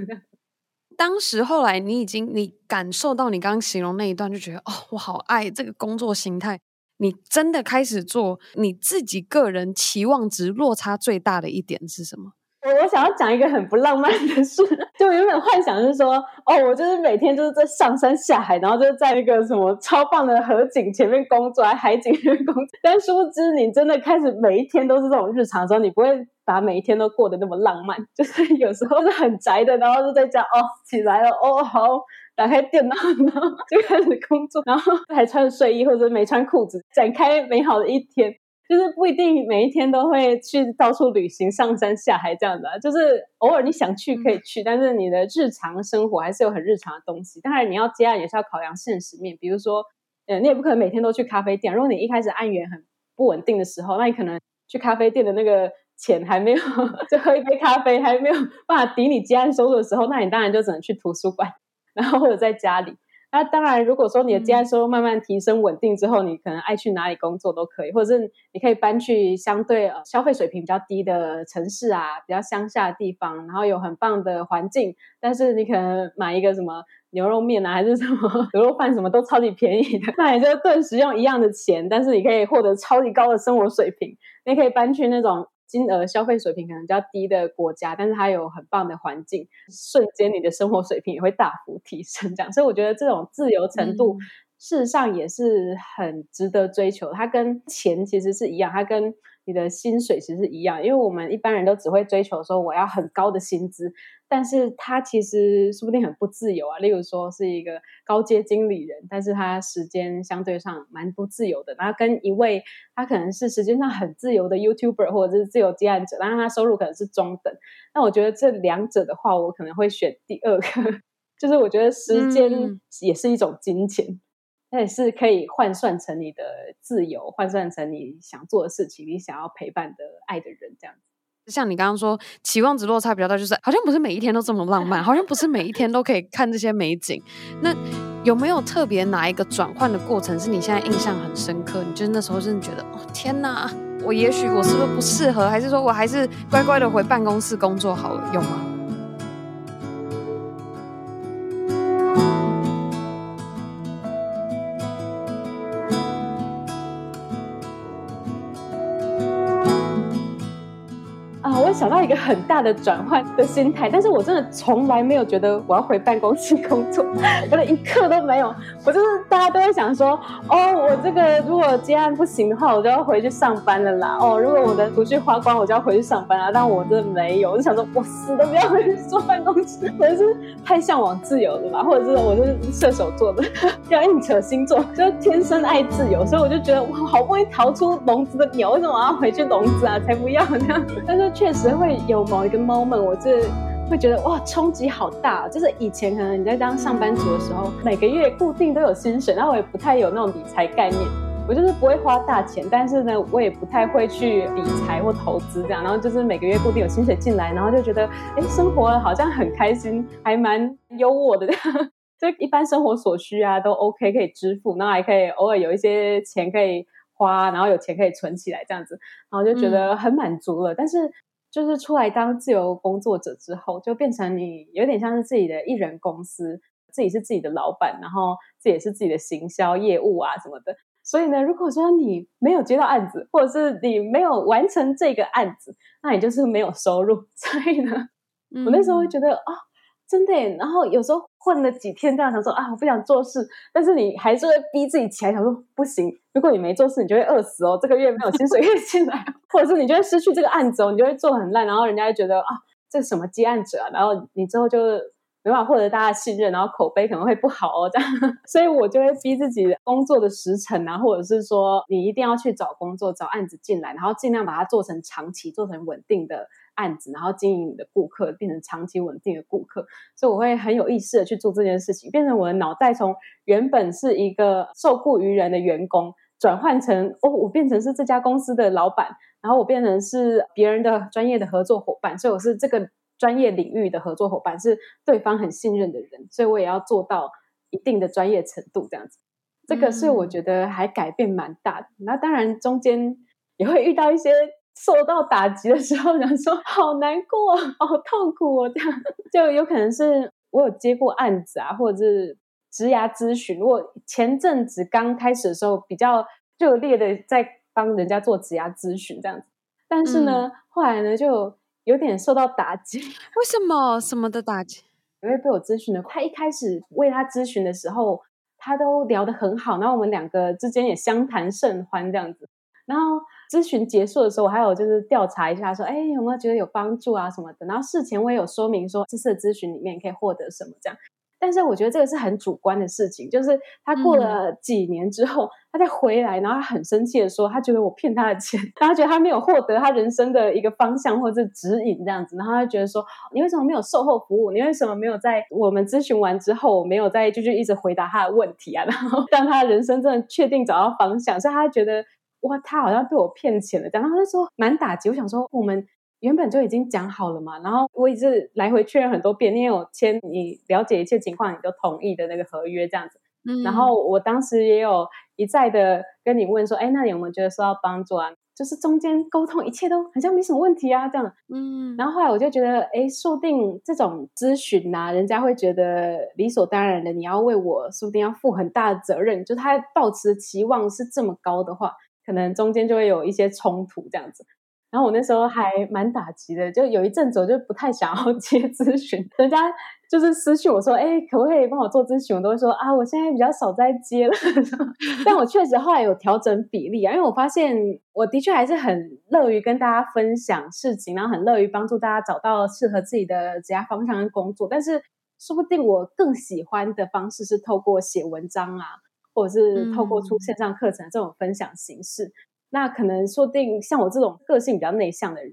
当时后来你已经你感受到你刚刚形容那一段，就觉得哦，我好爱这个工作形态。你真的开始做，你自己个人期望值落差最大的一点是什么？我我想要讲一个很不浪漫的事，就原本幻想是说，哦，我就是每天就是在上山下海，然后就在那个什么超棒的河景前面工作，在海景前面工作。但殊不知，你真的开始每一天都是这种日常的时候，你不会把每一天都过得那么浪漫。就是有时候是很宅的，然后就在家，哦，起来了，哦，好，打开电脑，然后 就开始工作，然后还穿睡衣或者没穿裤子，展开美好的一天。就是不一定每一天都会去到处旅行、上山下海这样的，就是偶尔你想去可以去，但是你的日常生活还是有很日常的东西。当然你要接案也是要考量现实面，比如说，呃，你也不可能每天都去咖啡店。如果你一开始案源很不稳定的时候，那你可能去咖啡店的那个钱还没有，就喝一杯咖啡还没有办法抵你接案收入的时候，那你当然就只能去图书馆，然后或者在家里。那当然，如果说你的接案收入慢慢提升稳定之后，你可能爱去哪里工作都可以，或者是你可以搬去相对呃消费水平比较低的城市啊，比较乡下的地方，然后有很棒的环境，但是你可能买一个什么牛肉面啊，还是什么 牛肉饭，什么都超级便宜的，那你就顿时用一样的钱，但是你可以获得超级高的生活水平，你可以搬去那种。金额消费水平可能比较低的国家，但是它有很棒的环境，瞬间你的生活水平也会大幅提升。这样，所以我觉得这种自由程度，事实上也是很值得追求。它跟钱其实是一样，它跟你的薪水其实是一样，因为我们一般人都只会追求说我要很高的薪资。但是他其实说不定很不自由啊，例如说是一个高阶经理人，但是他时间相对上蛮不自由的。然后跟一位他可能是时间上很自由的 YouTuber 或者是自由接案者，但是他收入可能是中等。那我觉得这两者的话，我可能会选第二个，就是我觉得时间也是一种金钱，那、也是可以换算成你的自由，换算成你想做的事情，你想要陪伴的爱的人这样子。像你刚刚说，期望值落差比较大，就是好像不是每一天都这么浪漫，好像不是每一天都可以看这些美景。那有没有特别哪一个转换的过程是你现在印象很深刻？你就是那时候真的觉得，哦天哪，我也许我是不是不适合，还是说我还是乖乖的回办公室工作好了，有吗？到一个很大的转换的心态，但是我真的从来没有觉得我要回办公室工作，我连一刻都没有。我就是大家都会想说，哦，我这个如果接案不行的话，我就要回去上班了啦。哦，如果我的储蓄花光，我就要回去上班了。但我真的没有，我就想说，我死都不要回去坐办公室，可能是太向往自由了吧，或者是我就是射手座的，要硬扯星座，就天生爱自由，所以我就觉得哇，好不容易逃出笼子的鸟，为什么我要回去笼子啊？才不要这样。但是确实会有某一个 moment，我就会觉得哇，冲击好大。就是以前可能你在当上班族的时候，每个月固定都有薪水，然后我也不太有那种理财概念，我就是不会花大钱，但是呢，我也不太会去理财或投资这样。然后就是每个月固定有薪水进来，然后就觉得哎，生活好像很开心，还蛮优渥的这样。就一般生活所需啊都 OK 可以支付，然后还可以偶尔有一些钱可以花，然后有钱可以存起来这样子，然后就觉得很满足了。但是就是出来当自由工作者之后，就变成你有点像是自己的艺人公司，自己是自己的老板，然后自己也是自己的行销业务啊什么的。所以呢，如果说你没有接到案子，或者是你没有完成这个案子，那你就是没有收入。所以呢，嗯、我那时候会觉得啊。哦真的，然后有时候混了几天，这样想说啊，我不想做事，但是你还是会逼自己起来，想说不行，如果你没做事，你就会饿死哦，这个月没有薪水 可以进来，或者是你就会失去这个案子哦，你就会做很烂，然后人家就觉得啊，这是什么接案者啊，然后你之后就没办法获得大家的信任，然后口碑可能会不好哦，这样，所以我就会逼自己工作的时程啊，或者是说你一定要去找工作、找案子进来，然后尽量把它做成长期、做成稳定的。案子，然后经营你的顾客，变成长期稳定的顾客，所以我会很有意识的去做这件事情，变成我的脑袋从原本是一个受雇于人的员工，转换成哦，我变成是这家公司的老板，然后我变成是别人的专业的合作伙伴，所以我是这个专业领域的合作伙伴，是对方很信任的人，所以我也要做到一定的专业程度，这样子，这个是我觉得还改变蛮大的。那、嗯、当然中间也会遇到一些。受到打击的时候，想说好难过，好痛苦哦，这样 就有可能是我有接过案子啊，或者是职涯咨询。我前阵子刚开始的时候，比较热烈的在帮人家做职涯咨询这样子，但是呢，嗯、后来呢就有点受到打击。为什么？什么的打击？因为被我咨询的，他一开始为他咨询的时候，他都聊得很好，然后我们两个之间也相谈甚欢这样子，然后。咨询结束的时候，我还有就是调查一下，说，哎，有没有觉得有帮助啊什么的。然后事前我也有说明说，这次的咨询里面可以获得什么这样。但是我觉得这个是很主观的事情，就是他过了几年之后，嗯、他再回来，然后他很生气的说，他觉得我骗他的钱，他觉得他没有获得他人生的一个方向或者是指引这样子。然后他就觉得说，你为什么没有售后服务？你为什么没有在我们咨询完之后，没有再继续一直回答他的问题啊？然后让他人生真的确定找到方向，所以他觉得。哇，他好像被我骗钱了，然后他就说蛮打击。我想说，我们原本就已经讲好了嘛，然后我一直来回确认很多遍，你有签你了解一切情况，你都同意的那个合约这样子。嗯，然后我当时也有一再的跟你问说，哎，那你有没有觉得受到帮助啊？就是中间沟通一切都好像没什么问题啊，这样。嗯，然后后来我就觉得，哎，说不定这种咨询呐、啊，人家会觉得理所当然的，你要为我说不定要负很大的责任，就他抱持期望是这么高的话。可能中间就会有一些冲突这样子，然后我那时候还蛮打击的，就有一阵子我就不太想要 接咨询，人家就是私信我说，哎，可不可以帮我做咨询？我都会说啊，我现在比较少在接了。但我确实后来有调整比例啊，因为我发现我的确还是很乐于跟大家分享事情，然后很乐于帮助大家找到适合自己的职业方向跟工作。但是说不定我更喜欢的方式是透过写文章啊。或者是透过出线上课程这种分享形式，嗯、那可能说不定像我这种个性比较内向的人。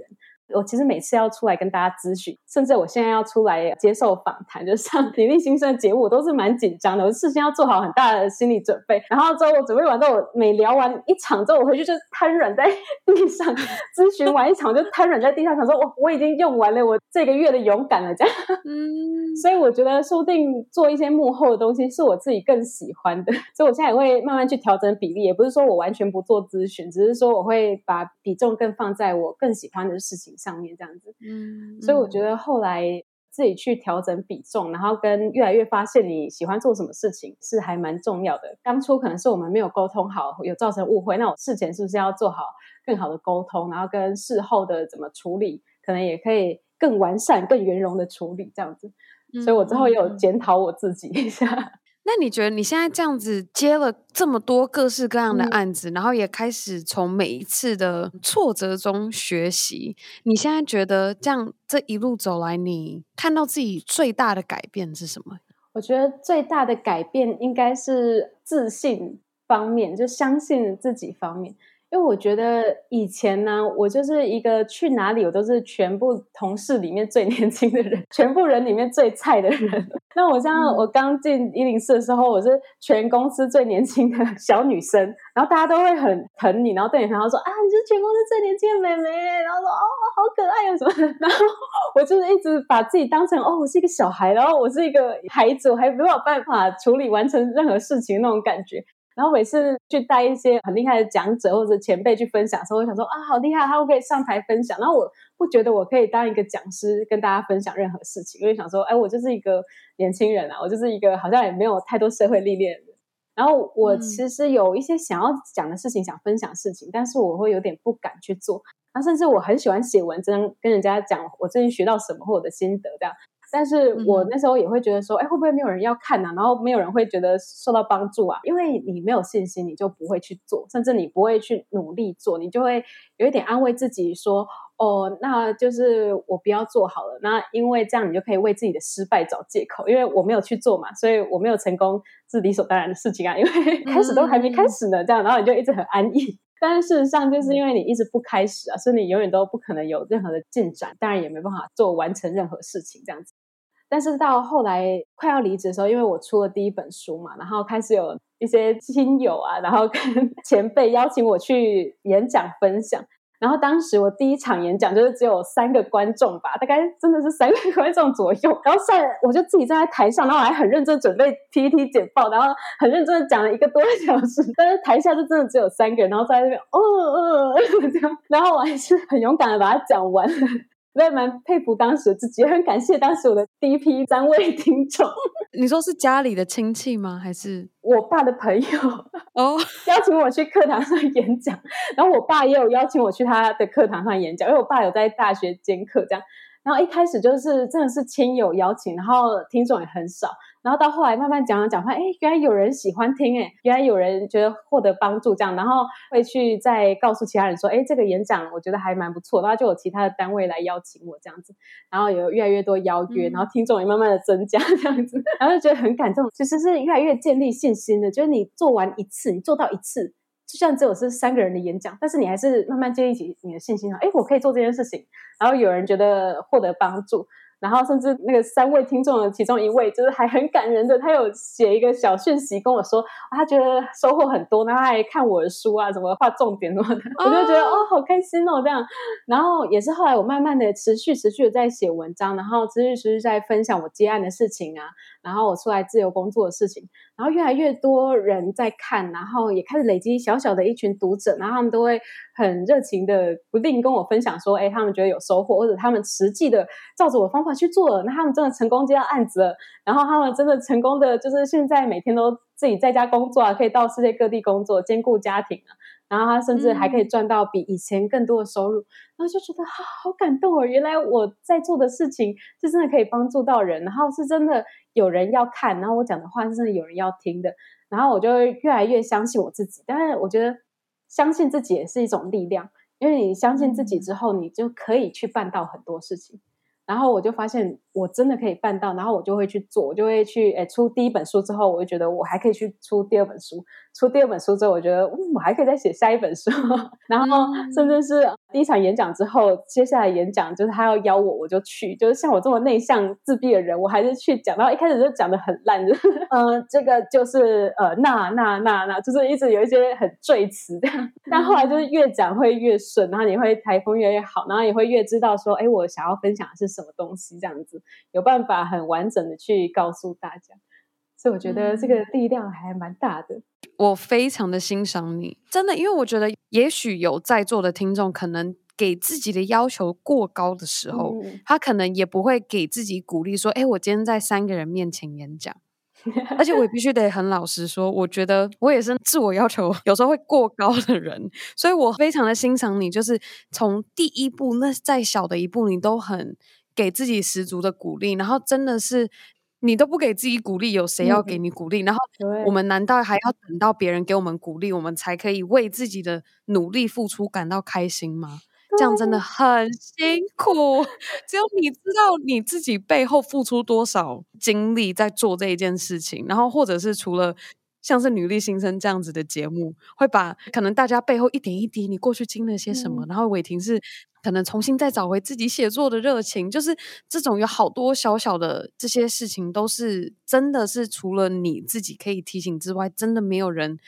我其实每次要出来跟大家咨询，甚至我现在要出来接受访谈，就上《女力新生》的节目，我都是蛮紧张的。我事先要做好很大的心理准备，然后之后我准备完之后，我每聊完一场之后，我回去就瘫软在地上。咨询完一场就瘫软在地上，想说我我已经用完了我这个月的勇敢了，这样。嗯，所以我觉得说不定做一些幕后的东西是我自己更喜欢的，所以我现在也会慢慢去调整比例，也不是说我完全不做咨询，只是说我会把比重更放在我更喜欢的事情上面这样子，嗯，所以我觉得后来自己去调整比重，然后跟越来越发现你喜欢做什么事情是还蛮重要的。当初可能是我们没有沟通好，有造成误会，那我事前是不是要做好更好的沟通，然后跟事后的怎么处理，可能也可以更完善、更圆融的处理这样子。所以我之后也有检讨我自己一下。那你觉得你现在这样子接了这么多各式各样的案子，嗯、然后也开始从每一次的挫折中学习，你现在觉得这样这一路走来，你看到自己最大的改变是什么？我觉得最大的改变应该是自信方面，就相信自己方面。因为我觉得以前呢，我就是一个去哪里我都是全部同事里面最 年轻的人，全部人里面最菜的人。那我像我刚进一零四的时候，我是全公司最年轻的 小女生，然后大家都会很疼你，然后对你很好说啊，你是全公司最年轻的妹妹，然后说哦，好可爱啊什么的。然后我就是一直把自己当成哦，我是一个小孩，然后我是一个孩子，我还没有办法处理完成任何事情那种感觉。然后每次去带一些很厉害的讲者或者前辈去分享的时候，我想说啊，好厉害，他会不会上台分享？然后我不觉得我可以当一个讲师跟大家分享任何事情，因为想说，哎，我就是一个年轻人啊，我就是一个好像也没有太多社会历练的人。然后我其实有一些想要讲的事情，想分享事情，但是我会有点不敢去做。那甚至我很喜欢写文章，跟人家讲我最近学到什么或我的心得这样。但是我那时候也会觉得说，哎，会不会没有人要看呢？然后没有人会觉得受到帮助啊？因为你没有信心，你就不会去做，甚至你不会去努力做，你就会有一点安慰自己说，哦，那就是我不要做好了。那因为这样，你就可以为自己的失败找借口，因为我没有去做嘛，所以我没有成功是理所当然的事情啊。因为 开始都还没开始呢，这样，然后你就一直很安逸。但是事实上，就是因为你一直不开始啊，所以你永远都不可能有任何的进展，当然也没办法做完成任何事情这样子。但是到后来快要离职的时候，因为我出了第一本书嘛，然后开始有一些亲友啊，然后跟 前辈邀请我去演讲分享。然后当时我第一场演讲就是只有三个观众吧，大概真的是三个观众左右。然后上我就自己站在台上，然后我还很认真准备 PPT 简报，然后很认真的讲了一个多小时。但是台下就真的只有三个人，然后在那边哦哦这样，然后我还是很勇敢的把它讲完。我也蛮佩服当时自己，也很感谢当时我的第一批三位 听众。你说是家里的亲戚吗？还是我爸的朋友？哦，邀请我去课堂上演讲，然后我爸也有邀请我去他的课堂上演讲，因为我爸有在大学兼课这样。然后一开始就是真的是亲友邀请，然后听众也很少。然后到后来慢慢讲讲讲，发现哎，原来有人喜欢听，哎，原来有人觉得获得帮助这样，然后会去再告诉其他人说，哎，这个演讲我觉得还蛮不错，然后就有其他的单位来邀请我这样子，然后有越来越多邀约，然后听众也慢慢的增加这样子，然后就觉得很感动，其实是越来越建立信心的，就是你做完一次，你做到一次。就像只有是三个人的演讲，但是你还是慢慢建立起你的信心啊！诶，我可以做这件事情，然后有人觉得获得帮助。然后甚至那个三位听众的其中一位，就是还很感人的，他有写一个小讯息跟我说，他觉得收获很多，然后他还看我的书啊，怎么画重点什么的，我就觉得哦，好开心哦，这样。然后也是后来我慢慢的持续持续的在写文章，然后持续持续在分享我接案的事情啊，然后我出来自由工作的事情，然后越来越多人在看，然后也开始累积小小的一群读者，然后他们都会很热情的不定跟我分享说，哎，他们觉得有收获，或者他们实际的照着我方法。去做了，那他们真的成功接到案子了，然后他们真的成功的，就是现在每天都自己在家工作啊，可以到世界各地工作，兼顾家庭啊，然后他甚至还可以赚到比以前更多的收入，嗯、然后就觉得好好感动哦，原来我在做的事情是真的可以帮助到人，然后是真的有人要看，然后我讲的话是真的有人要听的，然后我就越来越相信我自己，但是我觉得相信自己也是一种力量，因为你相信自己之后，你就可以去办到很多事情。然后我就发现我真的可以办到，然后我就会去做，我就会去诶出第一本书之后，我就觉得我还可以去出第二本书。出第二本书之后，我觉得嗯，我还可以再写下一本书。然后甚至是第一场演讲之后，接下来演讲就是他要邀我，我就去。就是像我这么内向自闭的人，我还是去讲。然后一开始就讲的很烂，就 是呃，这个就是呃，那那那那，就是一直有一些很赘词这样。但后来就是越讲会越顺，然后你会台风越来越好，然后也会越知道说，哎，我想要分享的是什么东西，这样子有办法很完整的去告诉大家，所以我觉得这个力量还蛮大的。我非常的欣赏你，真的，因为我觉得也许有在座的听众可能给自己的要求过高的时候，嗯、他可能也不会给自己鼓励说，哎，我今天在三个人面前演讲。而且我也必须得很老实说，我觉得我也是自我要求有时候会过高的人，所以我非常的欣赏你，就是从第一步那再小的一步，你都很给自己十足的鼓励，然后真的是你都不给自己鼓励，有谁要给你鼓励？嗯、然后我们难道还要等到别人给我们鼓励，我们才可以为自己的努力付出感到开心吗？这样真的很辛苦，只有你知道你自己背后付出多少精力在做这一件事情，然后或者是除了像是女力新生这样子的节目，会把可能大家背后一点一滴你过去经历了些什么，嗯、然后伟霆是可能重新再找回自己写作的热情，就是这种有好多小小的这些事情，都是真的是除了你自己可以提醒之外，真的没有人。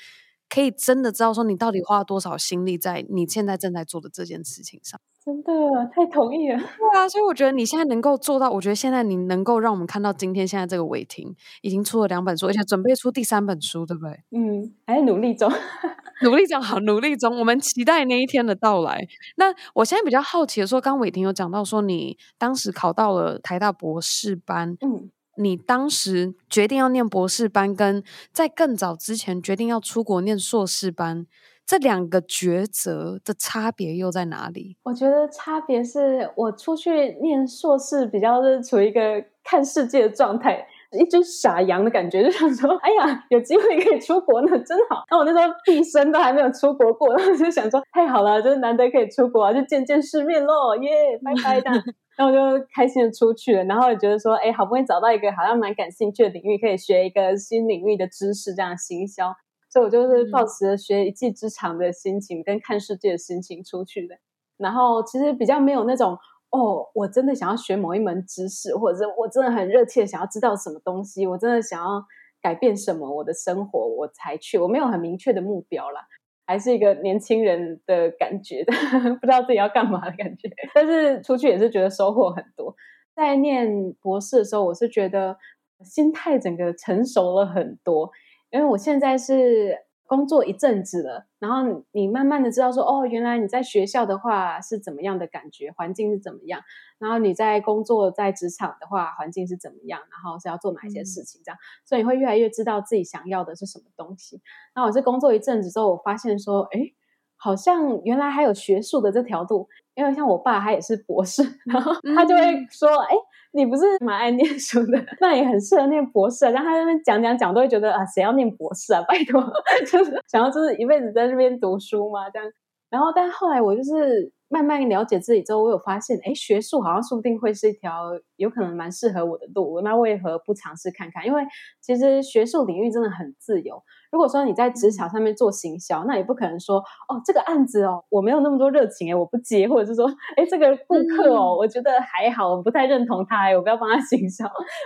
可以真的知道说你到底花了多少心力在你现在正在做的这件事情上，真的太同意了。对啊，所以我觉得你现在能够做到，我觉得现在你能够让我们看到今天现在这个伟霆已经出了两本书，而且准备出第三本书，对不对？嗯，还在努力中，努力中好，努力中，我们期待那一天的到来。那我现在比较好奇的说，刚伟霆有讲到说你当时考到了台大博士班，嗯。你当时决定要念博士班，跟在更早之前决定要出国念硕士班，这两个抉择的差别又在哪里？我觉得差别是我出去念硕士比较是处于一个看世界的状态，一只傻羊的感觉，就想说，哎呀，有机会可以出国呢，真好。那我那时候毕生都还没有出国过，然 后就想说，太好了，就是难得可以出国，就见见世面喽，耶，拜拜的。然后我就开心的出去了，然后也觉得说，哎，好不容易找到一个好像蛮感兴趣的领域，可以学一个新领域的知识，这样行销，所以我就是抱持着学一技之长的心情，跟看世界的心情出去的。然后其实比较没有那种，哦，我真的想要学某一门知识，或者是我真的很热切想要知道什么东西，我真的想要改变什么我的生活，我才去，我没有很明确的目标啦。还是一个年轻人的感觉的，不知道自己要干嘛的感觉。但是出去也是觉得收获很多。在念博士的时候，我是觉得心态整个成熟了很多，因为我现在是。工作一阵子了，然后你慢慢的知道说，哦，原来你在学校的话是怎么样的感觉，环境是怎么样，然后你在工作在职场的话，环境是怎么样，然后是要做哪一些事情，这样，嗯、所以你会越来越知道自己想要的是什么东西。然后我是工作一阵子之后，我发现说，哎，好像原来还有学术的这条路，因为像我爸他也是博士，然后他就会说，哎、嗯。你不是蛮爱念书的，那也很适合念博士啊。然后他在那边讲讲讲，都会觉得啊，谁要念博士啊？拜托，就是想要就是一辈子在这边读书嘛，这样。然后，但后来我就是慢慢了解自己之后，我有发现，哎，学术好像说不定会是一条有可能蛮适合我的路。那为何不尝试看看？因为其实学术领域真的很自由。如果说你在职场上面做行销，那也不可能说，哦，这个案子哦，我没有那么多热情诶，我不接，或者是说，哎，这个顾客哦，我觉得还好，我不太认同他，我不要帮他行销，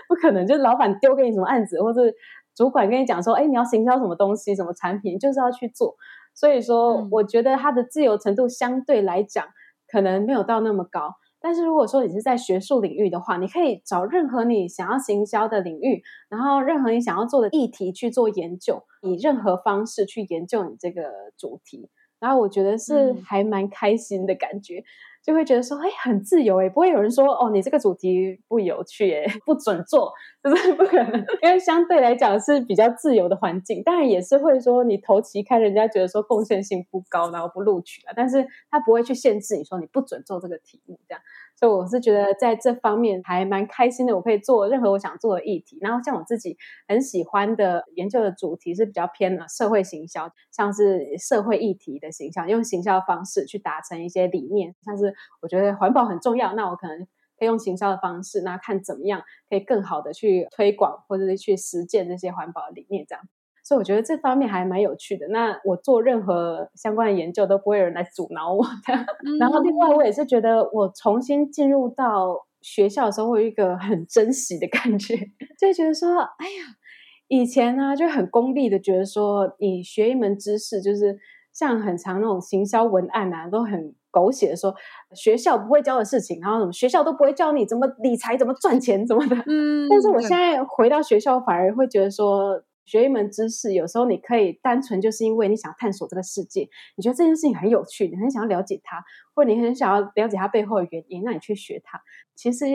不可能。就是老板丢给你什么案子，或者主管跟你讲说，哎，你要行销什么东西，什么产品，就是要去做。所以说，嗯、我觉得他的自由程度相对来讲，可能没有到那么高。但是如果说你是在学术领域的话，你可以找任何你想要行销的领域，然后任何你想要做的议题去做研究，以任何方式去研究你这个主题。然后我觉得是还蛮开心的感觉。嗯就会觉得说，哎，很自由诶，不会有人说，哦，你这个主题不有趣诶，不准做，就是 不可能，因为相对来讲是比较自由的环境。当然也是会说，你头期刊人家觉得说贡献性不高，然后不录取了，但是他不会去限制你说你不准做这个题目这样。所以我是觉得在这方面还蛮开心的，我可以做任何我想做的议题。然后像我自己很喜欢的研究的主题是比较偏的社会行销，像是社会议题的行销，用行销的方式去达成一些理念。像是我觉得环保很重要，那我可能可以用行销的方式，那看怎么样可以更好的去推广或者是去实践这些环保理念这样。所以我觉得这方面还蛮有趣的。那我做任何相关的研究都不会有人来阻挠我的。嗯、然后另外我也是觉得，我重新进入到学校的时候，会有一个很珍惜的感觉，就觉得说，哎呀，以前呢、啊、就很功利的觉得说，你学一门知识，就是像很常那种行销文案啊，都很狗血的说，学校不会教的事情，然后什么学校都不会教你怎么理财、怎么赚钱、怎么的。嗯。但是我现在回到学校，反而会觉得说。学一门知识，有时候你可以单纯就是因为你想探索这个世界，你觉得这件事情很有趣，你很想要了解它，或者你很想要了解它背后的原因，那你去学它。其实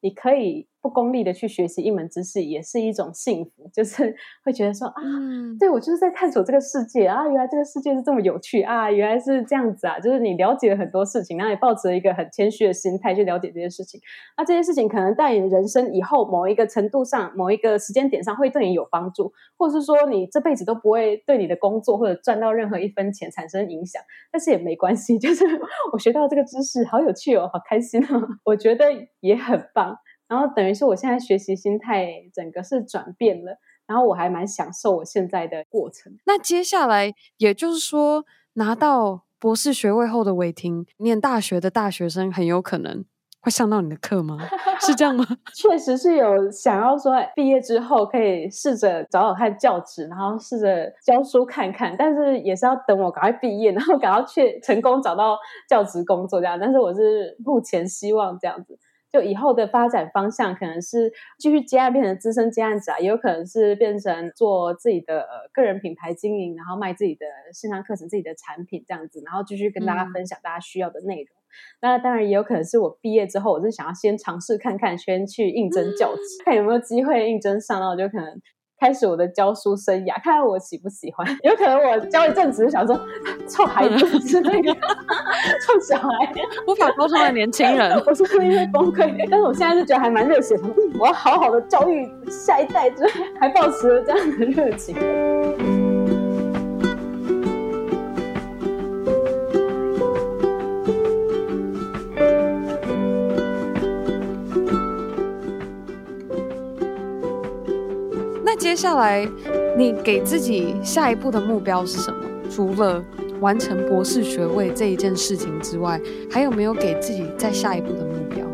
你可以功利的去学习一门知识，也是一种幸福，就是 会觉得说啊，嗯、对我就是在探索这个世界啊，原来这个世界是这么有趣啊，原来是这样子啊，就是你了解了很多事情，然后也抱着一个很谦虚的心态去了解这些事情，那这些事情可能在你人生以后某一个程度上、某一个时间点上会对你有帮助，或者是说你这辈子都不会对你的工作或者赚到任何一分钱产生影响，但是也没关系，就是我学到这个知识好有趣哦，好开心哦，我觉得也很棒。然后等于是我现在学习心态整个是转变了，然后我还蛮享受我现在的过程。那接下来也就是说，拿到博士学位后的玮婷，念大学的大学生很有可能会上到你的课吗？是这样吗？确实是有想要说毕业之后可以试着找找看教职，然后试着教书看看，但是也是要等我赶快毕业，然后赶快去成功找到教职工作这样。但是我是目前希望这样子。就以后的发展方向可能是继续接案变成资深接案者啊，也有可能是变成做自己的个人品牌经营，然后卖自己的线上课程、自己的产品这样子，然后继续跟大家分享大家需要的内容。嗯、那当然也有可能是我毕业之后，我是想要先尝试看看，先去应征教职，嗯、看有没有机会应征上，然后就可能。开始我的教书生涯，看看我喜不喜欢。有可能我教一阵子就想说，臭孩子之类的，臭小孩，无法沟通的年轻人，我是不是会崩溃？但是我现在是觉得还蛮热血的，我要好好的教育下一代，就还保持了这样的热情。接下来，你给自己下一步的目标是什么？除了完成博士学位这一件事情之外，还有没有给自己再下一步的目标？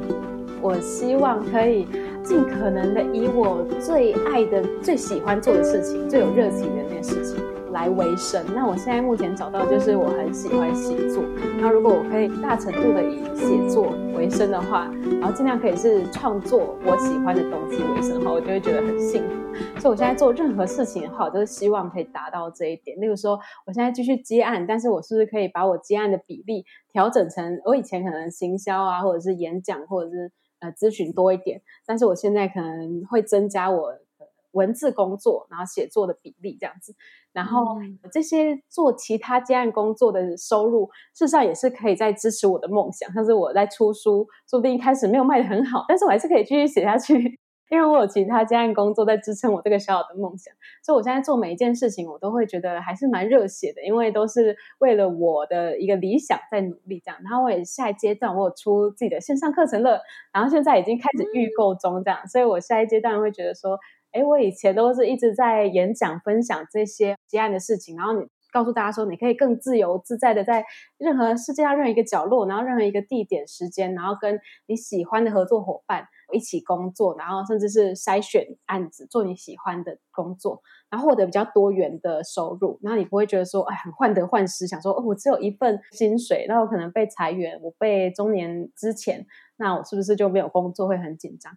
我希望可以尽可能的以我最爱的、最喜欢做的事情、最有热情的那件事情。来维生。那我现在目前找到就是我很喜欢写作。那如果我可以大程度的以写作为生的话，然后尽量可以是创作我喜欢的东西为生的话，我就会觉得很幸福。所以我现在做任何事情的话，我都是希望可以达到这一点。例如说，我现在继续接案，但是我是不是可以把我接案的比例调整成我以前可能行销啊，或者是演讲，或者是呃咨询多一点，但是我现在可能会增加我文字工作，然后写作的比例这样子。然后这些做其他接案工作的收入，事实上也是可以在支持我的梦想。像是我在出书，说不定一开始没有卖得很好，但是我还是可以继续写下去，因为我有其他接案工作在支撑我这个小小的梦想。所以我现在做每一件事情，我都会觉得还是蛮热血的，因为都是为了我的一个理想在努力这样。然后我也下一阶段我有出自己的线上课程了，然后现在已经开始预购中这样，所以我下一阶段会觉得说。哎，我以前都是一直在演讲分享这些接案的事情，然后你告诉大家说，你可以更自由自在的在任何世界上任何一个角落，然后任何一个地点时间，然后跟你喜欢的合作伙伴一起工作，然后甚至是筛选案子做你喜欢的工作，然后获得比较多元的收入，然后你不会觉得说，哎，很患得患失，想说，哦，我只有一份薪水，那我可能被裁员，我被中年之前，那我是不是就没有工作，会很紧张？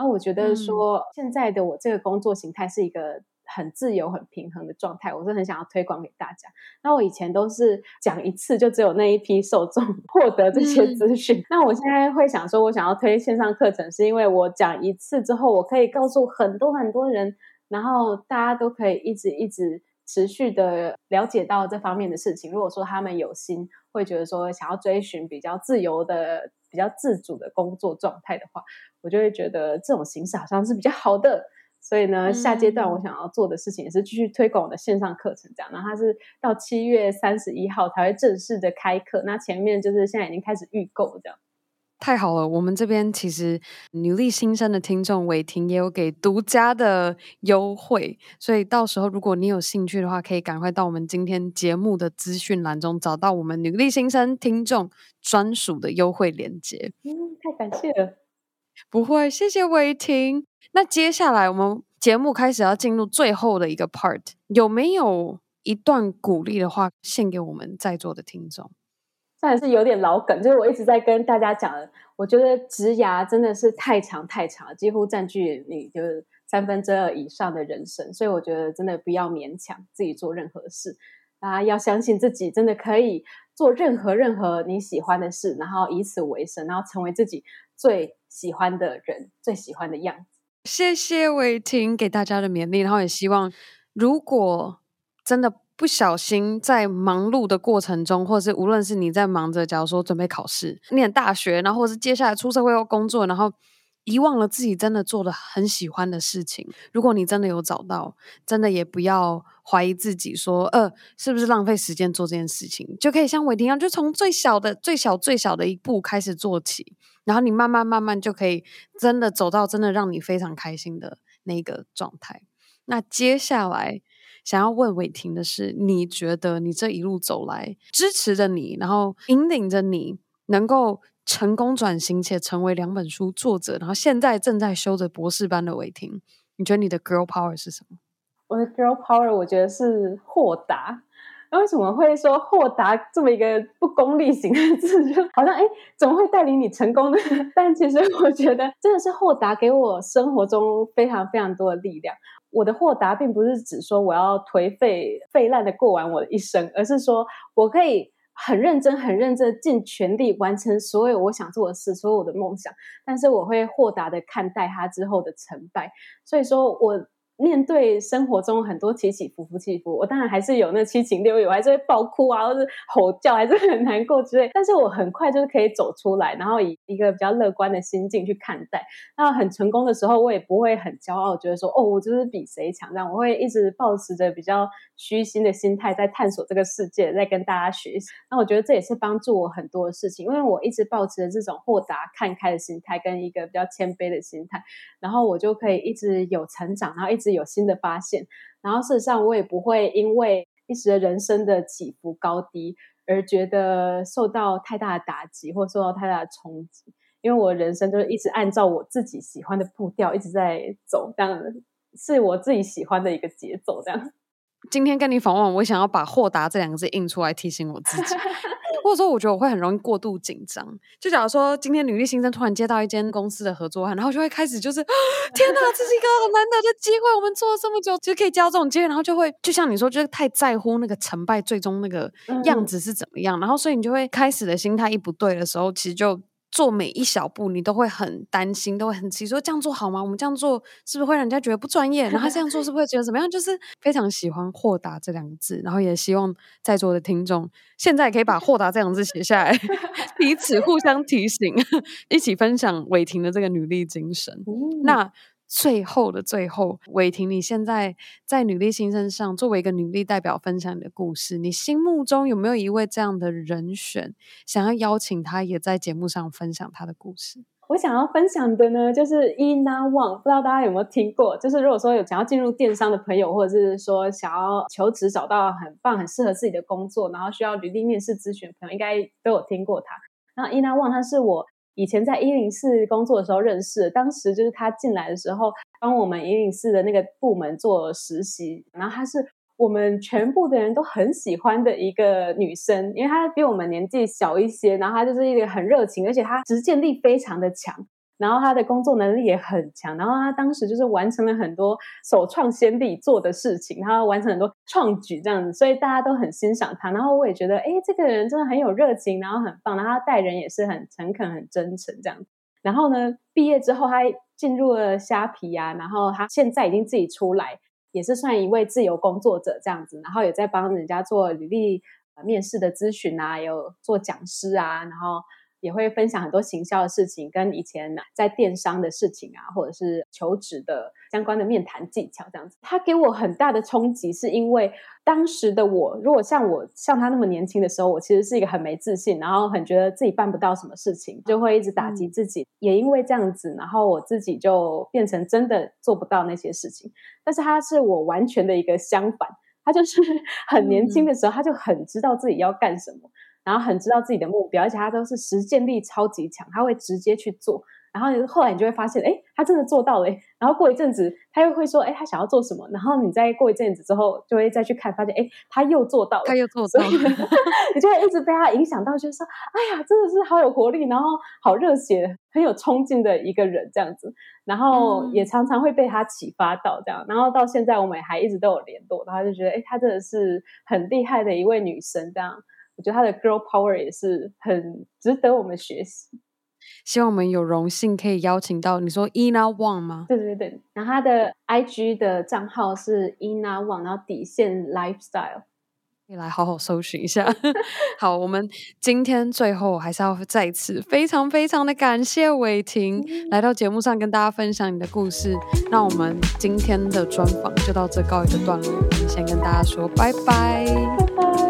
然后我觉得说，现在的我这个工作形态是一个很自由、很平衡的状态，我是很想要推广给大家。那我以前都是讲一次就只有那一批受众 获得这些资讯，那我现在会想说，我想要推线上课程，是因为我讲一次之后，我可以告诉很多很多人，然后大家都可以一直一直持续的了解到这方面的事情。如果说他们有心，会觉得说想要追寻比较自由的。比较自主的工作状态的话，我就会觉得这种形式好像是比较好的。所以呢，下阶段我想要做的事情也是继续推广我的线上课程，这样。然后它是到七月三十一号才会正式的开课，那前面就是现在已经开始预购这样。太好了，我们这边其实女力新生的听众伟霆也有给独家的优惠，所以到时候如果你有兴趣的话，可以赶快到我们今天节目的资讯栏中找到我们女力新生听众专属的优惠链接。嗯，太感谢了，不会，谢谢伟霆。那接下来我们节目开始要进入最后的一个 part，有没有一段鼓励的话献给我们在座的听众？算是有点老梗，就是我一直在跟大家讲。我觉得职涯真的是太长太长了，几乎占据你就是三分之二以上的人生，所以我觉得真的不要勉强自己做任何事，大家要相信自己真的可以做任何任何你喜欢的事，然后以此为生，然后成为自己最喜欢的人，最喜欢的样子。谢谢伟霆给大家的勉励，然后也希望如果真的不小心在忙碌的过程中，或者是无论是你在忙着，假如说准备考试、念大学，然后或是接下来出社会后工作，然后。遗忘了自己真的做的很喜欢的事情。如果你真的有找到，真的也不要怀疑自己说，呃，是不是浪费时间做这件事情？就可以像玮婷一样，就从最小的、最小、最小的一步开始做起，然后你慢慢、慢慢就可以真的走到真的让你非常开心的那个状态。那接下来想要问伟霆的是，你觉得你这一路走来，支持着你，然后引领着你，能够。成功转型且成为两本书作者，然后现在正在修着博士班的伟霆，你觉得你的 girl power 是什么？我的 girl power 我觉得是豁达。那为什么会说豁达这么一个不功利型的字？就好像哎，怎么会带领你成功呢？但其实我觉得真的是豁达给我生活中非常非常多的力量。我的豁达并不是指说我要颓废废烂的过完我的一生，而是说我可以。很认真，很认真，尽全力完成所有我想做的事，所有我的梦想。但是我会豁达的看待它之后的成败。所以说我。面对生活中很多起起伏伏，起伏，我当然还是有那七情六欲，我还是会爆哭啊，或是吼叫，还是很难过之类。但是我很快就是可以走出来，然后以一个比较乐观的心境去看待。那很成功的时候，我也不会很骄傲，觉得说哦，我就是比谁强这样。我会一直抱持着比较虚心的心态，在探索这个世界，在跟大家学习。那我觉得这也是帮助我很多的事情，因为我一直抱持着这种豁达、看开的心态，跟一个比较谦卑的心态，然后我就可以一直有成长，然后一直。有新的发现，然后事实上我也不会因为一时的人生的起伏高低而觉得受到太大的打击或受到太大的冲击，因为我人生就是一直按照我自己喜欢的步调一直在走，这样是我自己喜欢的一个节奏。这样，今天跟你访问，我想要把“豁达”这两个字印出来提醒我自己。或者说，我觉得我会很容易过度紧张。就假如说今天履历新生突然接到一间公司的合作案，然后就会开始就是，天哪，这是一个很难得的机会，我们做了这么久，就可以接到这种机会，然后就会就像你说，就是太在乎那个成败，最终那个样子是怎么样，嗯、然后所以你就会开始的心态一不对的时候，其实就。做每一小步，你都会很担心，都会很急，说这样做好吗？我们这样做是不是会让人家觉得不专业？然后这样做是不是会觉得怎么样？就是非常喜欢“豁达”这两个字，然后也希望在座的听众现在可以把“豁达”这两个字写下来，彼此互相提醒，一起分享伟霆的这个努力精神。嗯、那。最后的最后，玮婷，你现在在女力新生上作为一个女力代表分享你的故事，你心目中有没有一位这样的人选，想要邀请他也在节目上分享他的故事？我想要分享的呢，就是 Ina Wang，不知道大家有没有听过？就是如果说有想要进入电商的朋友，或者是说想要求职找到很棒、很适合自己的工作，然后需要履历面试咨询的朋友，应该都有听过他。然后 Ina Wang，他是我。以前在一零四工作的时候认识，当时就是他进来的时候，帮我们一零四的那个部门做实习，然后他是我们全部的人都很喜欢的一个女生，因为她比我们年纪小一些，然后她就是一个很热情，而且她实践力非常的强。然后他的工作能力也很强，然后他当时就是完成了很多首创先例做的事情，他完成很多创举这样子，所以大家都很欣赏他。然后我也觉得，哎，这个人真的很有热情，然后很棒，然后他待人也是很诚恳、很真诚这样。然后呢，毕业之后他进入了虾皮啊，然后他现在已经自己出来，也是算一位自由工作者这样子，然后也在帮人家做履历面试的咨询啊，有做讲师啊，然后。也会分享很多行销的事情，跟以前在电商的事情啊，或者是求职的相关的面谈技巧这样子。他给我很大的冲击，是因为当时的我，如果像我像他那么年轻的时候，我其实是一个很没自信，然后很觉得自己办不到什么事情，就会一直打击自己。嗯、也因为这样子，然后我自己就变成真的做不到那些事情。但是他是我完全的一个相反，他就是 很年轻的时候，嗯、他就很知道自己要干什么。然后很知道自己的目标，而且他都是实践力超级强，他会直接去做。然后后来你就会发现，哎，他真的做到了。然后过一阵子，他又会说，哎，他想要做什么？然后你再过一阵子之后，就会再去看，发现，哎，他又做到了，他又做到了。你就会一直被他影响到，就是说，哎呀，真的是好有活力，然后好热血，很有冲劲的一个人这样子。然后也常常会被他启发到这样。然后到现在我们还一直都有联络，然后就觉得，哎，他真的是很厉害的一位女生这样。我觉得她的 girl power 也是很值得我们学习。希望我们有荣幸可以邀请到你说 Ina Wang 吗？对对对，然后她的 IG 的账号是 Ina Wang，然后底线 lifestyle。可以来好好搜寻一下。好，我们今天最后还是要再一次非常非常的感谢伟霆来到节目上跟大家分享你的故事。那我们今天的专访就到这告一个段落，我们先跟大家说拜拜，拜拜，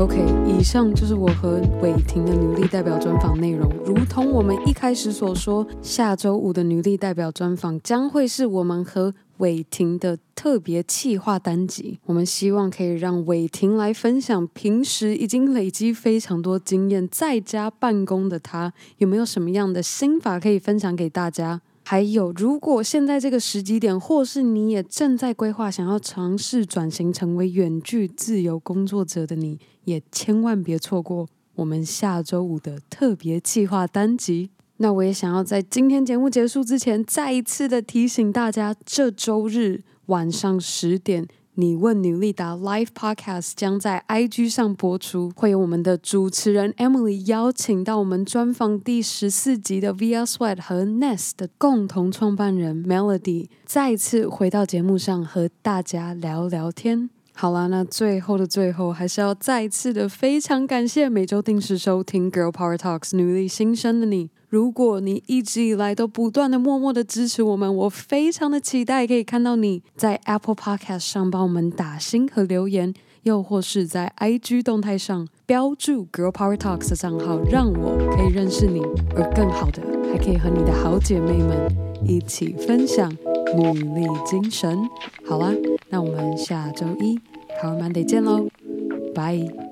OK，以上就是我和伟霆的女力代表专访内容。如同我们一开始所说，下周五的女力代表专访将会是我们和伟霆的特别企划单集。我们希望可以让伟霆来分享平时已经累积非常多经验，在家办公的他有没有什么样的心法可以分享给大家。还有，如果现在这个时机点，或是你也正在规划想要尝试转型成为远距自由工作者的你，也千万别错过我们下周五的特别计划单集。那我也想要在今天节目结束之前，再一次的提醒大家，这周日晚上十点。你问女力达 Live Podcast 将在 IG 上播出，会有我们的主持人 Emily 邀请到我们专访第十四集的 VR Sweat 和 Nest 的共同创办人 Melody 再次回到节目上和大家聊聊天。好啦，那最后的最后，还是要再次的非常感谢每周定时收听 Girl Power Talks 女力新生的你。如果你一直以来都不断的默默的支持我们，我非常的期待可以看到你在 Apple Podcast 上帮我们打星和留言，又或是在 IG 动态上标注 Girl Power Talks 的账号，让我可以认识你。而更好的，还可以和你的好姐妹们一起分享女力精神。好啦，那我们下周一 Power Monday 见喽，拜。